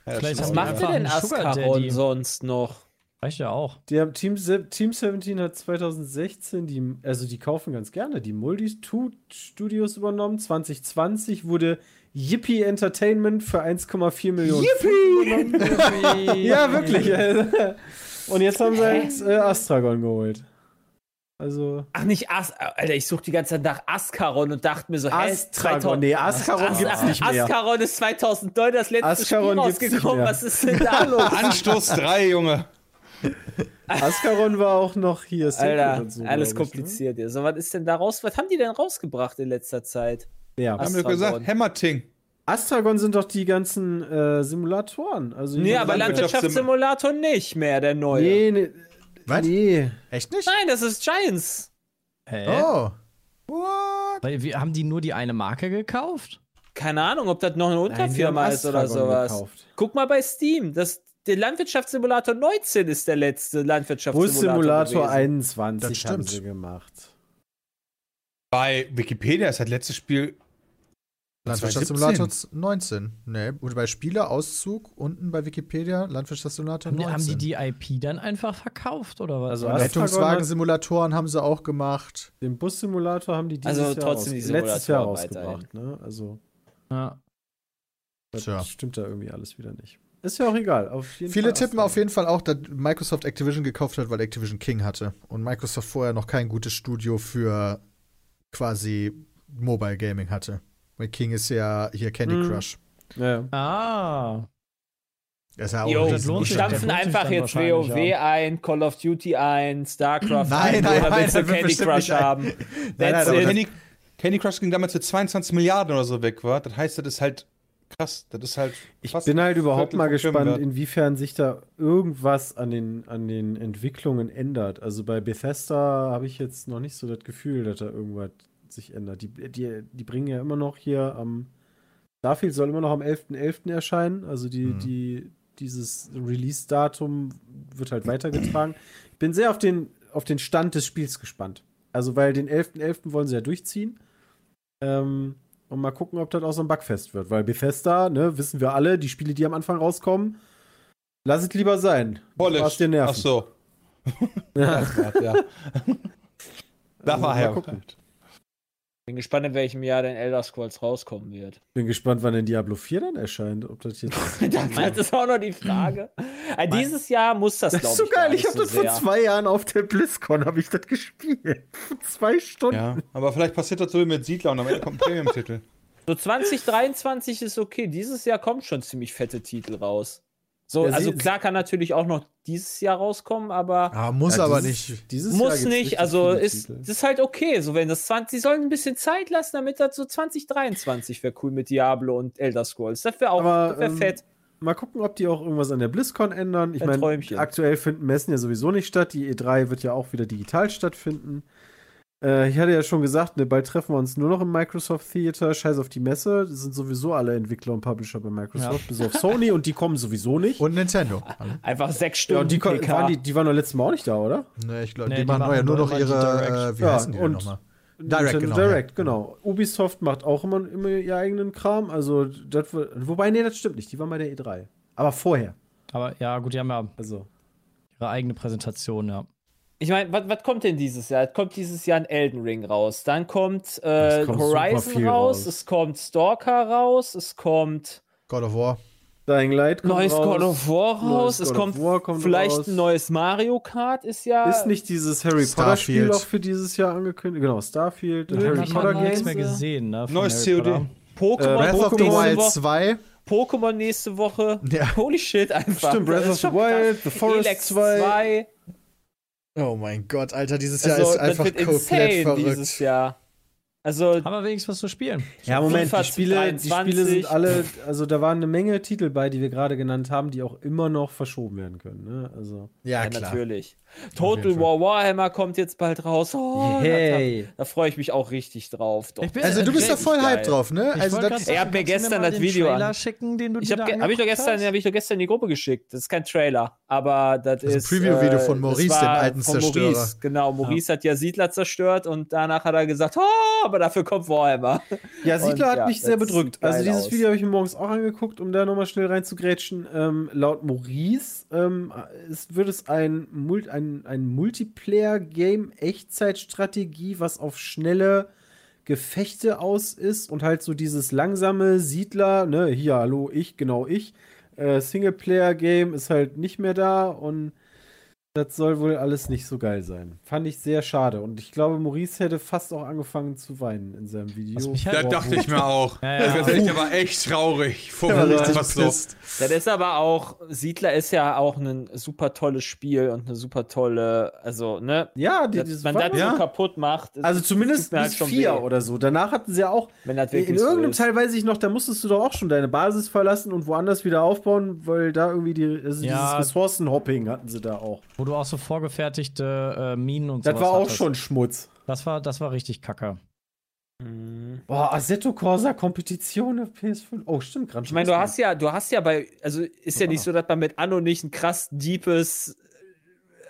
Vielleicht Was macht denn Ascaron sonst noch? Reicht ja auch. Die haben Team, Team 17 hat 2016, die, also die kaufen ganz gerne, die Multi-Two Studios übernommen. 2020 wurde Yippie Entertainment für 1,4 Millionen Yippie! ja, wirklich. Und jetzt haben sie halt äh, Astragon geholt. Also Ach, nicht As Alter, ich suche die ganze Zeit nach Ascaron und dachte mir so, Astragon. Nee, Astragon As gibt's nicht mehr. Ascaron ist 2009 das letzte Ascaron Spiel rausgekommen. Was ist denn da los? Anstoß 3, Junge. Ascaron war auch noch hier. Alter, so, alles glaub ich, kompliziert hier. So, was ist denn da raus? Was haben die denn rausgebracht in letzter Zeit? Ja. Haben wir gesagt, Hammer Ting. Astragon sind doch die ganzen äh, Simulatoren. Also Nee, aber Landwirtschaftssim- Landwirtschaftssimulator nicht mehr, der neue. Nee, nee. Was? Nee. Echt nicht? Nein, das ist Giants. Hä? Oh. What? Weil wir haben die nur die eine Marke gekauft? Keine Ahnung, ob das noch eine Nein, Unterfirma haben ist oder sowas. gekauft. Guck mal bei Steam. Das, der Landwirtschaftssimulator 19 ist der letzte Landwirtschaftssimulator. Bus-Simulator gewesen. 21 Das haben stimmt. sie gemacht. Bei Wikipedia ist das letzte Spiel. Landwirtschaftssimulator 19. Nee, und bei Spielerauszug unten bei Wikipedia Landwirtschaftssimulator Haben die, 19. haben die die IP dann einfach verkauft oder was? Also Oder- Rettungswagen-Simulatoren haben sie auch gemacht. Den Bus-Simulator haben die dieses Also Jahr trotzdem die letztes Jahr rausgebracht. Ne? Also ja. das Tja. stimmt da irgendwie alles wieder nicht. Ist ja auch egal. Auf jeden Viele Fall tippen auf jeden Fall auch, dass Microsoft Activision gekauft hat, weil Activision King hatte. Und Microsoft vorher noch kein gutes Studio für quasi Mobile Gaming hatte. Weil King ist ja hier Candy Mhm. Crush. Ja. Ah. Das ist ja auch Jo, ein das lohnt stampfen einfach jetzt WoW ja. ein, Call of Duty ein, StarCraft Nein, ein, nein, oder nein, willst du das wird Candy Crush haben. Nein, nein. Candy, Candy Crush ging damals für 22 Milliarden oder so weg, war. Das heißt, das ist halt krass. Das ist halt. Ich bin halt überhaupt mal gespannt, inwiefern sich da irgendwas an den, an den Entwicklungen ändert. Also bei Bethesda habe ich jetzt noch nicht so das Gefühl, dass da irgendwas sich ändert. Die, die, die bringen ja immer noch hier am. Starfield soll immer noch am 11.11. erscheinen. Also die, Mhm. die, dieses Release-Datum wird halt weitergetragen. Ich bin sehr auf den, auf den Stand des Spiels gespannt. Also, weil den 11.11. wollen sie ja durchziehen. Ähm, und mal gucken, ob das auch so ein Bugfest wird. Weil Bethesda, ne, wissen wir alle, die Spiele, die am Anfang rauskommen, lass es lieber sein. Polish. Dir Nerven. Ach so. Ja. ja. Da war er. gucken. Bin gespannt, in welchem Jahr denn Elder Scrolls rauskommen wird. Bin gespannt, wann denn Diablo 4 dann erscheint. Ob das jetzt. das ist auch noch die Frage. Äh, dieses Jahr muss das, Das glaube ist ich, so geil. gar Ich habe so das vor zwei Jahren auf der BlizzCon habe ich das gespielt. Vor zwei Stunden. Ja, aber vielleicht passiert das so wie mit Siedler und am Ende kommt ein Premium-Titel. So 2023 ist okay. Dieses Jahr kommt schon ziemlich fette Titel raus. So, Ja, also klar kann natürlich auch noch dieses Jahr rauskommen, aber Ah, muss Ja, aber dieses- nicht. Dieses Jahr muss nicht. Also ist, Titel. ist halt okay. So, wenn das 20, sie sollen ein bisschen Zeit lassen, damit das so 2023 wäre cool mit Diablo und Elder Scrolls. Das wäre auch Aber, das wär ähm, fett. Mal gucken, ob die auch irgendwas an der BlizzCon ändern. Ich Ein meine, aktuell finden Messen ja sowieso nicht statt. Die E3 wird ja auch wieder digital stattfinden. Äh, ich hatte ja schon gesagt, ne, bald treffen wir uns nur noch im Microsoft Theater. Scheiß auf die Messe. Das sind sowieso alle Entwickler und Publisher bei Microsoft, bis auf Sony und die kommen sowieso nicht. Und Nintendo. Einfach sechs ja, Stunden und die, PK. waren die, die waren doch letztes Mal auch nicht da, oder? Ne, ich glaube, Nee, die, die machen ja nur noch ihre, Direct. äh, wie Ja, heißen die denn und- nochmal? Nintendo Direct, genau. Direct, genau. Ubisoft macht auch immer, immer ihren eigenen Kram. Also, das, wird- wobei, nee, das stimmt nicht. Die waren bei der E3. Aber vorher. Aber ja, gut, die haben ja Also, ihre eigene Präsentation, ja. Ich meine, was, kommt denn dieses Jahr? Es kommt dieses Jahr ein Elden Ring raus. Dann kommt, äh, kommt Horizon raus, raus. es kommt Stalker raus, es kommt God of War. Dying Light kommt neues raus. God of War raus, Neues es God of kommt, War kommt vielleicht raus. ein neues Mario Kart ist ja. Ist nicht dieses Harry Potter Spiel auch für dieses Jahr angekündigt? Genau, Starfield, Nö, Harry Potter man nichts Games. mehr gesehen, ne? Neues Harry COD. Pokémon, Äh, Breath of the Wild Woche, 2. Pokémon nächste Woche. Ja. Holy shit, einfach. Stimmt, Breath of the Wild. The Forest Elex 2. 2. Oh mein Gott, Alter, dieses Jahr Also, ist das einfach komplett verrückt. dieses Jahr. Also, Aber wenigstens was zu spielen. Ja, Moment, die Spiele, die Spiele 23. sind alle, also da waren eine Menge Titel bei, die wir gerade genannt haben, die auch immer noch verschoben werden können. Ne? Also, Ja, ja, klar. natürlich. Total. War Warhammer kommt jetzt bald raus. Oh, Yay. Da, da freue ich mich auch richtig drauf. Doch. Ich bin- Also du bist da voll geil. hyped drauf, ne? Ich Also das, Er hat mir gestern das den Video Trailer an- schicken, den du Ich dir habe hab ich doch gestern, hast? hab ich doch gestern in die Gruppe geschickt. Das ist kein Trailer, aber das, ist ein ist Preview-Video äh, von das Maurice, dem alten Zerstörer. Maurice, genau, Maurice hat ja Siedler zerstört und danach hat er gesagt, oh, aber dafür kommt Warhammer. Ja, Und Siedler hat ja, mich sehr bedrückt. Also dieses aus. Video habe ich mir morgens auch angeguckt, um da nochmal schnell reinzugrätschen. Ähm, laut Maurice ähm, es, wird es ein, Mul ein, ein Multiplayer-Game, Echtzeitstrategie, was auf schnelle Gefechte aus ist und halt so dieses langsame Siedler, ne, hier, hallo, ich, genau ich. Äh, Singleplayer-Game ist halt nicht mehr da und das soll wohl alles nicht so geil sein. Fand ich sehr schade. Und ich glaube, Maurice hätte fast auch angefangen zu weinen in seinem Video. Da halt- Boah, dachte ich mir auch. Ja, ja. Das ist echt, aber echt traurig. Vor Ja, Wut, richtig was so. Das ist aber auch, Siedler ist ja auch ein super tolles Spiel und eine super tolle, also, ne, Ja, die, dieses man war- das ja. so kaputt macht. Also zumindest halt bis schon vier weh, oder so. Danach hatten sie ja auch. Wenn das In so irgendeinem ist. Teil weiß ich noch, da musstest du doch auch schon deine Basis verlassen und woanders wieder aufbauen, weil da irgendwie die, also Ja. dieses Ressourcenhopping hatten sie da auch. Wo du auch so vorgefertigte äh, Minen und Das sowas war auch hattest. schon Schmutz. Das war, das war richtig kacke. Boah, Assetto Corsa Kompetition auf PS5. Oh, stimmt, gerade. Ich meine, du hast ja, du hast ja bei, also ist ja nicht so, dass man mit Anno nicht ein krass deepes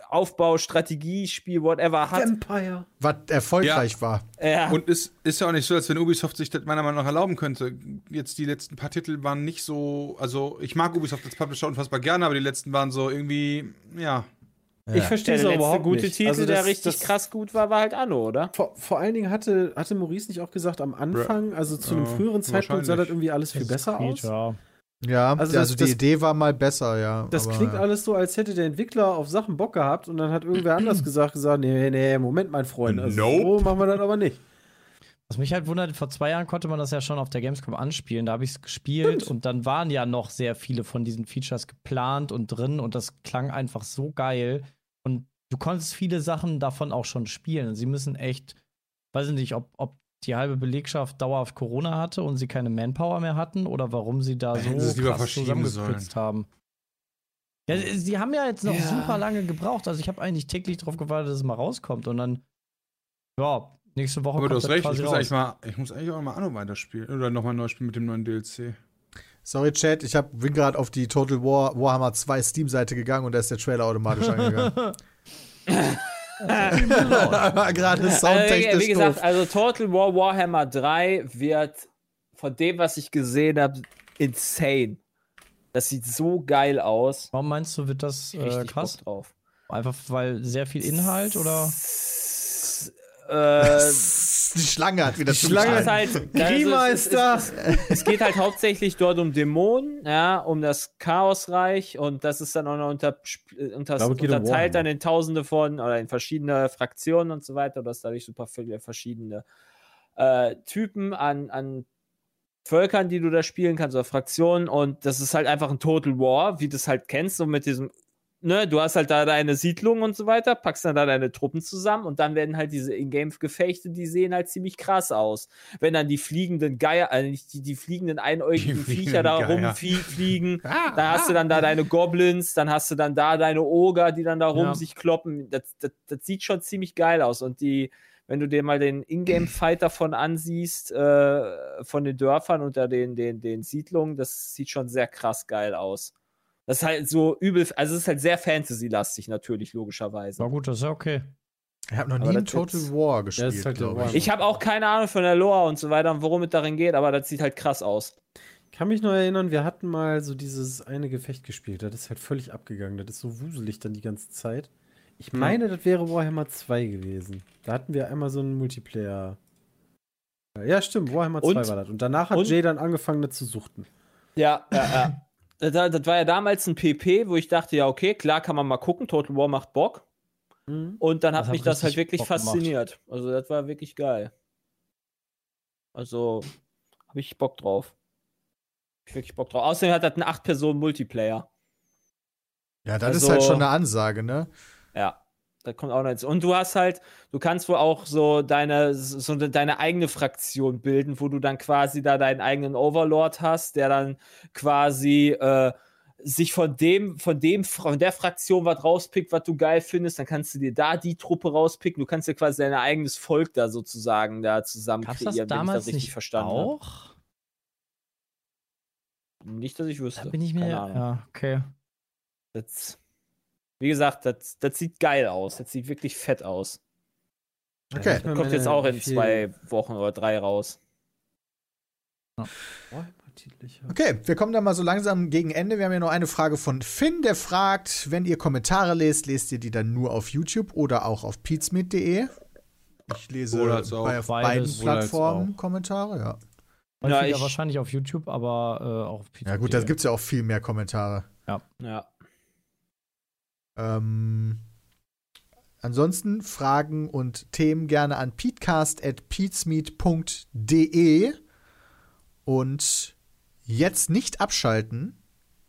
Aufbau, Strategiespiel, whatever hat. Vampire. Was erfolgreich war. Ja. Und es ist ja auch nicht so, als wenn Ubisoft sich das meiner Meinung nach erlauben könnte. Jetzt die letzten paar Titel waren nicht so, also ich mag Ubisoft als Publisher unfassbar gerne, aber die letzten waren so irgendwie, ja. Ich verstehe der es auch letzte überhaupt gute nicht. Titel, Also der das- richtig das- krass gut war, war halt Anno, oder? Vor, vor allen Dingen hatte, hatte Maurice nicht auch gesagt, am Anfang, also zu einem Ja, früheren Zeitpunkt sah das irgendwie alles viel besser aus. Ja. Ja, Also also, das- die das- Idee war mal besser, ja. Das aber, klingt ja. alles so, als hätte der Entwickler auf Sachen Bock gehabt und dann hat irgendwer anders gesagt, gesagt, nee, nee, Moment, mein Freund, also Nope. so machen wir das aber nicht. Was mich halt wundert, vor zwei Jahren konnte man das ja schon auf der Gamescom anspielen. Da habe ich es gespielt und dann waren ja noch sehr viele von diesen Features geplant und drin und das klang einfach so geil. Und du konntest viele Sachen davon auch schon spielen. Und sie müssen echt, weiß ich nicht, ob, ob die halbe Belegschaft dauerhaft Corona hatte und sie keine Manpower mehr hatten oder warum sie da so krass zusammengekürzt haben. Ja, sie haben ja jetzt noch Ja. super lange gebraucht. Also ich habe eigentlich täglich darauf gewartet, dass es mal rauskommt und dann, ja, nächste Woche Aber du hast recht, quasi ich muss eigentlich mal, ich muss eigentlich auch mal Anno weiterspielen. Oder nochmal neu spielen mit dem neuen DLC. Sorry, Chat, ich hab, bin gerade auf die Total War Warhammer 2 Steam-Seite gegangen und da ist der Trailer automatisch angegangen. gerade Also, soundtechnisch wie gesagt, doof. also Total War Warhammer 3 wird von dem, was ich gesehen habe, insane. Das sieht so geil aus. Warum meinst du, wird das äh, krass? Drauf. Einfach weil sehr viel Inhalt oder? Äh, Die Schlange hat wieder Die Schlange ist halt, Grima also es- ist da. Es, es, es geht halt hauptsächlich dort um Dämonen, ja, um das Chaosreich und das ist dann auch noch unter, unter, glaube, es geht um unterteilt Warhammer. dann in Tausende von oder in verschiedene Fraktionen und so weiter. Du hast dadurch super viele verschiedene äh, Typen an, an Völkern, die du da spielen kannst oder Fraktionen und das ist halt einfach ein Total War, wie du es halt kennst, so mit diesem ne, du hast halt da deine Siedlung und so weiter, packst dann da deine Truppen zusammen und dann werden halt diese Ingame-Gefechte, die sehen halt ziemlich krass aus. Wenn dann die fliegenden Geier, nicht die, die fliegenden einäugigen Die Viecher da rumfliegen, dann hast du dann da deine Goblins, dann hast du dann da deine Oger, die dann da rum Ja. sich kloppen. Das, das, das sieht schon ziemlich geil aus und die wenn du dir mal den Ingame-Fight davon ansiehst, äh, von den Dörfern unter den, den, den Siedlungen, das sieht schon sehr krass geil aus. Das ist halt so übel, also es ist halt sehr Fantasy-lastig natürlich, logischerweise. Na gut, das ist ja okay. Ich habe noch Aber nie ein Total War gespielt, halt Warhammer. ich. Ich habe auch keine Ahnung von der Lore und so weiter und worum es darin geht, aber das sieht halt krass aus. Ich kann mich noch erinnern, wir hatten mal so dieses eine Gefecht gespielt. Das ist halt völlig abgegangen. Das ist so wuselig dann die ganze Zeit. Ich meine, das wäre Warhammer 2 gewesen. Da hatten wir einmal so einen Multiplayer. Ja, stimmt, Warhammer 2 Und- war das. Und danach hat und- Jay dann angefangen, das zu suchten. Ja, ja, ja. Das, das war ja damals ein PP, wo ich dachte, ja, okay, klar kann man mal gucken, Total War macht Bock. Mhm. Und dann Das hat hat mich das halt wirklich Bock gemacht. fasziniert. Also das war wirklich geil. Also habe ich Bock drauf. Hab ich wirklich Bock drauf. Außerdem hat das einen 8-Personen-Multiplayer. Ja, das ist Also- halt schon eine Ansage, ne? Ja, da kommt auch noch jetzt. Und du hast halt, du kannst wohl auch so deine, so deine eigene Fraktion bilden, wo du dann quasi da deinen eigenen Overlord hast, der dann quasi äh, sich von dem, von dem, von der Fraktion was rauspickt, was du geil findest, dann kannst du dir da die Truppe rauspicken. Du kannst dir quasi dein eigenes Volk da sozusagen da zusammen Gab's kreieren, das damals wenn ich das richtig nicht verstanden habe. auch? Nicht, dass ich wüsste. Da bin ich mir. Ja, okay. Das, wie gesagt, das, das sieht geil aus. Das sieht wirklich fett aus. Okay. Ich Kommt jetzt auch in zwei Wochen oder drei raus. Hab. Okay, wir kommen dann mal so langsam gegen Ende. Wir haben ja noch eine Frage von Finn, der fragt, wenn ihr Kommentare lest, lest ihr die dann nur auf YouTube oder auch auf peatsmeet.de? Ich lese Oder bei auf beides. beiden Plattformen Kommentare, ja. Häufiger ich- wahrscheinlich auf YouTube, aber äh, auch auf Ja gut, da gibt es ja auch viel mehr Kommentare. Ja. Ähm, ansonsten Fragen und Themen gerne an peatcast.peatsmeet.de und jetzt nicht abschalten,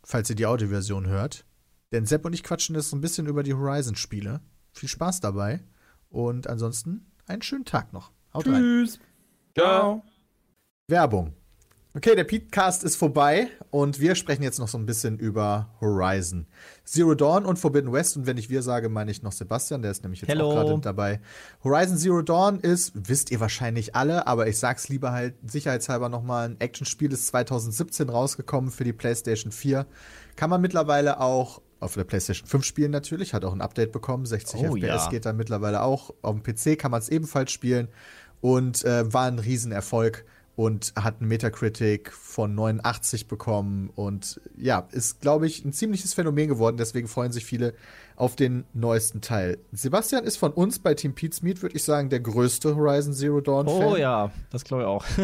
falls ihr die Audioversion hört, denn Sepp und ich quatschen jetzt so ein bisschen über die Horizon-Spiele. Viel Spaß dabei und ansonsten einen schönen Tag noch. Haut rein. Tschüss. Ciao. Werbung. Okay, der Petecast ist vorbei und wir sprechen jetzt noch so ein bisschen über Horizon. Zero Dawn und Forbidden West und wenn ich wir sage, meine ich noch Sebastian, der ist nämlich jetzt Hello. auch gerade dabei. Horizon Zero Dawn ist, wisst ihr wahrscheinlich alle, aber ich sag's lieber halt sicherheitshalber nochmal, ein Actionspiel ist 2017 rausgekommen für die PlayStation 4. Kann man mittlerweile auch auf der PlayStation 5 spielen natürlich, hat auch ein Update bekommen, 60 Oh, FPS ja. geht da mittlerweile auch. Auf dem PC kann man es ebenfalls spielen und äh, war ein Riesenerfolg und hat einen Metacritic von 89 bekommen und ja, ist, glaube ich, ein ziemliches Phänomen geworden, deswegen freuen sich viele auf den neuesten Teil. Sebastian ist von uns bei Team Pete's Meet, würde ich sagen, der größte Horizon Zero Dawn Fan. Oh ja, das glaube ich auch.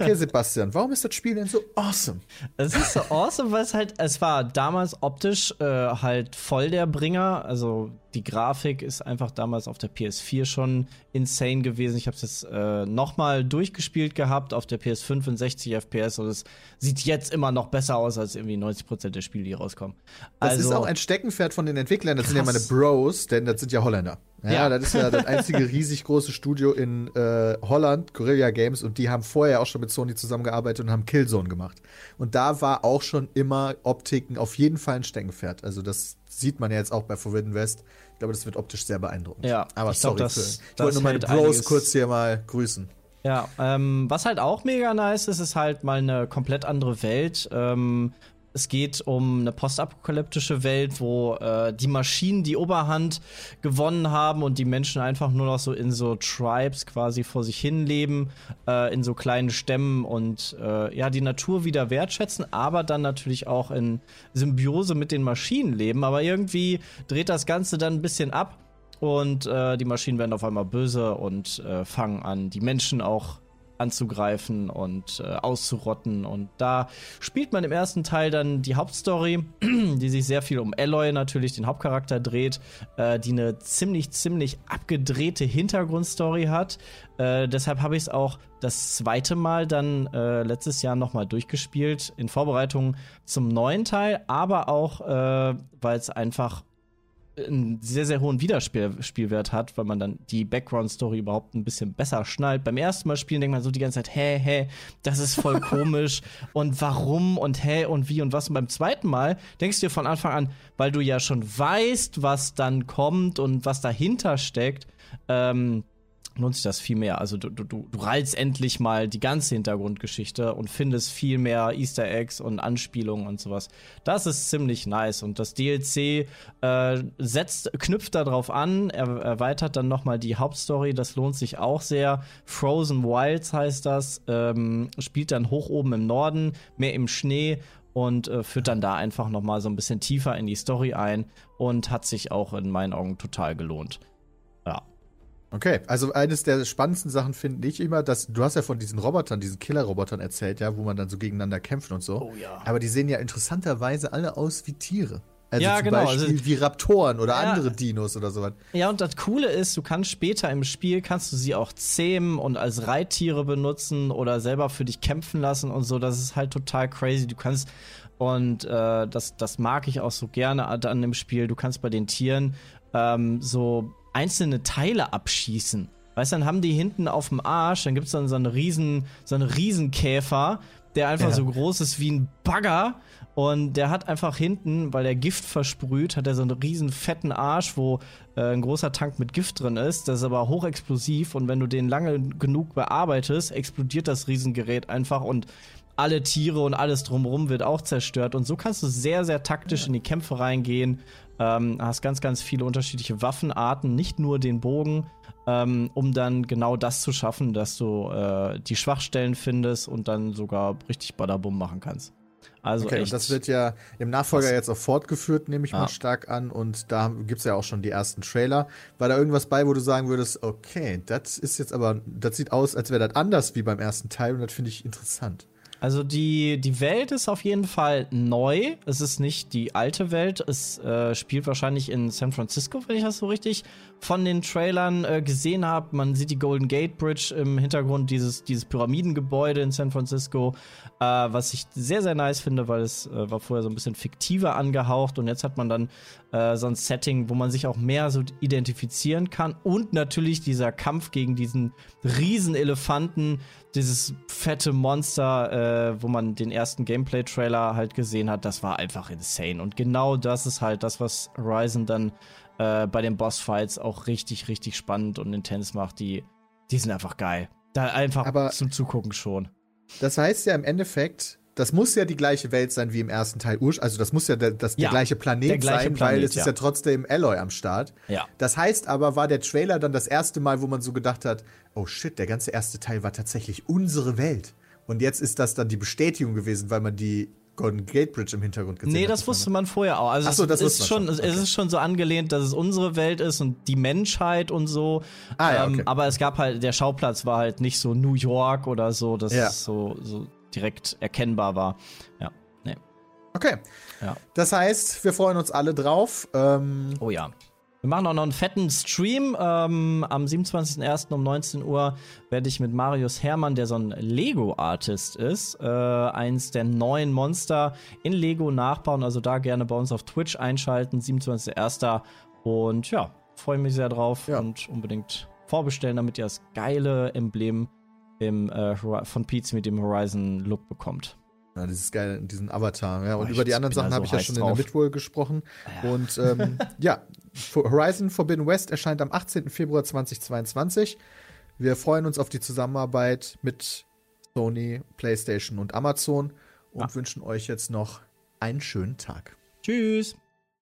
Okay, Sebastian, warum ist das Spiel denn so awesome? Es ist so awesome, weil es halt, es war damals optisch äh, halt voll der Bringer. Also die Grafik ist einfach damals auf der PS4 schon insane gewesen. Ich habe es jetzt äh, nochmal durchgespielt gehabt auf der PS5 in 60 FPS und es sieht jetzt immer noch besser aus als irgendwie 90% der Spiele, die rauskommen. Das also, ist auch ein Steckenpferd von den Entwicklern. Das sind ja meine Krass. Bros, denn das sind ja Holländer. Ja, Ja. das ist ja das einzige riesig große Studio in äh, Holland, Guerilla Games, und die haben vorher auch schon mit Sony zusammengearbeitet und haben Killzone gemacht. Und da war auch schon immer Optiken auf jeden Fall ein Steckenpferd. Also das sieht man ja jetzt auch bei Forbidden West. Ich glaube, das wird optisch sehr beeindruckend. Ja, aber ich glaub, sorry das- für. Ich das wollte nur meine Bros kurz hier mal grüßen. Ja, ähm, was halt auch mega nice ist, ist halt mal eine komplett andere Welt. Ähm, es geht um eine postapokalyptische Welt, wo äh, die Maschinen die Oberhand gewonnen haben und die Menschen einfach nur noch so in so Tribes quasi vor sich hin leben, äh, in so kleinen Stämmen und äh, ja, die Natur wieder wertschätzen, aber dann natürlich auch in Symbiose mit den Maschinen leben. Aber irgendwie dreht das Ganze dann ein bisschen ab. Und äh, die Maschinen werden auf einmal böse und äh, fangen an, die Menschen auch anzugreifen und äh, auszurotten. Und da spielt man im ersten Teil dann die Hauptstory, die sich sehr viel um Aloy natürlich, den Hauptcharakter, dreht, äh, die eine ziemlich, ziemlich abgedrehte Hintergrundstory hat. Äh, deshalb habe ich es auch das zweite Mal dann äh, letztes Jahr nochmal durchgespielt, in Vorbereitung zum neuen Teil, aber auch, äh, weil es einfach einen sehr, sehr hohen Wiederspielwert hat, weil man dann die Background-Story überhaupt ein bisschen besser schnallt. Beim ersten Mal spielen denkt man so die ganze Zeit, hä, hä, das ist voll komisch und warum und hä und wie und was. Und beim zweiten Mal denkst du dir von Anfang an, weil du ja schon weißt, was dann kommt und was dahinter steckt, ähm, lohnt sich das viel mehr. Also du, du, du rallst endlich mal die ganze Hintergrundgeschichte und findest viel mehr Easter Eggs und Anspielungen und sowas. Das ist ziemlich nice. Und das DLC äh, setzt, knüpft darauf an, er, erweitert dann nochmal die Hauptstory, das lohnt sich auch sehr. Frozen Wilds heißt das, ähm, spielt dann hoch oben im Norden, mehr im Schnee und äh, führt dann da einfach nochmal so ein bisschen tiefer in die Story ein und hat sich auch in meinen Augen total gelohnt. Ja. Okay, also eines der spannendsten Sachen finde ich immer, dass du hast ja von diesen Robotern, diesen Killer-Robotern erzählt, ja, wo man dann so gegeneinander kämpft und so. Oh ja. Aber die sehen ja interessanterweise alle aus wie Tiere. Also Ja, zum genau, Beispiel also- wie Raptoren oder Ja. andere Dinos oder sowas. Ja, und das Coole ist, du kannst später im Spiel, kannst du sie auch zähmen und als Reittiere benutzen oder selber für dich kämpfen lassen und so. Das ist halt total crazy. Du kannst, und äh, das, das mag ich auch so gerne an dem Spiel, du kannst bei den Tieren ähm, so einzelne Teile abschießen. Weißt du, dann haben die hinten auf dem Arsch, dann gibt's dann so einen riesen, so einen Riesenkäfer, der einfach Ja. so groß ist wie ein Bagger und der hat einfach hinten, weil der Gift versprüht, hat er so einen riesen fetten Arsch, wo äh, ein großer Tank mit Gift drin ist. Das ist aber hochexplosiv und wenn du den lange genug bearbeitest, explodiert das Riesengerät einfach und alle Tiere und alles drumherum wird auch zerstört. Und so kannst du sehr, sehr taktisch in die Kämpfe reingehen. Ähm, hast ganz, ganz viele unterschiedliche Waffenarten, nicht nur den Bogen, ähm, um dann genau das zu schaffen, dass du äh, die Schwachstellen findest und dann sogar richtig Badabum machen kannst. Also Okay, und das wird ja im Nachfolger krass. jetzt auch fortgeführt, nehme ich Ja. mal stark an. Und da gibt's ja auch schon die ersten Trailer. War da irgendwas bei, wo du sagen würdest, okay, das ist jetzt aber, das sieht aus, als wäre das anders wie beim ersten Teil und das finde ich interessant. Also die, die Welt ist auf jeden Fall neu. Es ist nicht die alte Welt. Es äh, spielt wahrscheinlich in San Francisco, wenn ich das so richtig von den Trailern äh, gesehen habe. Man sieht die Golden Gate Bridge im Hintergrund, dieses, dieses Pyramidengebäude in San Francisco, äh, was ich sehr, sehr nice finde, weil es äh, war vorher so ein bisschen fiktiver angehaucht und jetzt hat man dann äh, so ein Setting, wo man sich auch mehr so identifizieren kann und natürlich dieser Kampf gegen diesen Riesenelefanten, dieses fette Monster, äh, wo man den ersten Gameplay-Trailer halt gesehen hat, das war einfach insane. Und genau das ist halt das, was Horizon dann äh, bei den Bossfights auch richtig, richtig spannend und intens macht. Die, die sind einfach geil. Da einfach Aber- zum Zugucken schon. Das heißt ja im Endeffekt, das muss ja die gleiche Welt sein wie im ersten Teil. Also das muss ja der, das, der Ja, gleiche Planet der gleiche sein, Planet, weil es ja. ist ja trotzdem Alloy am Start. Ja. Das heißt aber, war der Trailer dann das erste Mal, wo man so gedacht hat, oh shit, der ganze erste Teil war tatsächlich unsere Welt. Und jetzt ist das dann die Bestätigung gewesen, weil man die Golden Gate Bridge im Hintergrund gesehen Nee, das wusste man vorher auch. Also so, das es, ist schon, schon. es Okay. ist schon so angelehnt, dass es unsere Welt ist und die Menschheit und so. Ah, ja, Ähm, okay. aber es gab halt, der Schauplatz war halt nicht so New York oder so, dass Ja. es so, so direkt erkennbar war. Ja. Nee. Okay. Ja. Das heißt, wir freuen uns alle drauf. Ähm, Oh ja. Wir machen auch noch einen fetten Stream. Ähm, am 27.01. um 19 Uhr werde ich mit Marius Hermann, der so ein Lego-Artist ist, äh, eins der neuen Monster in Lego nachbauen. Also da gerne bei uns auf Twitch einschalten. 27.01. Und ja, freue mich sehr drauf Ja. und unbedingt vorbestellen, damit ihr das geile Emblem im, äh, von Pizza mit dem Horizon-Look bekommt. Ja, dieses geile, diesen Avatar. Ja, und Boah, über die anderen Sachen so habe ich ja schon in der drauf. Midwall gesprochen. Und ähm, ja, Horizon Forbidden West erscheint am 18. Februar 2022. Wir freuen uns auf die Zusammenarbeit mit Sony, PlayStation und Amazon und Ja. wünschen euch jetzt noch einen schönen Tag. Tschüss!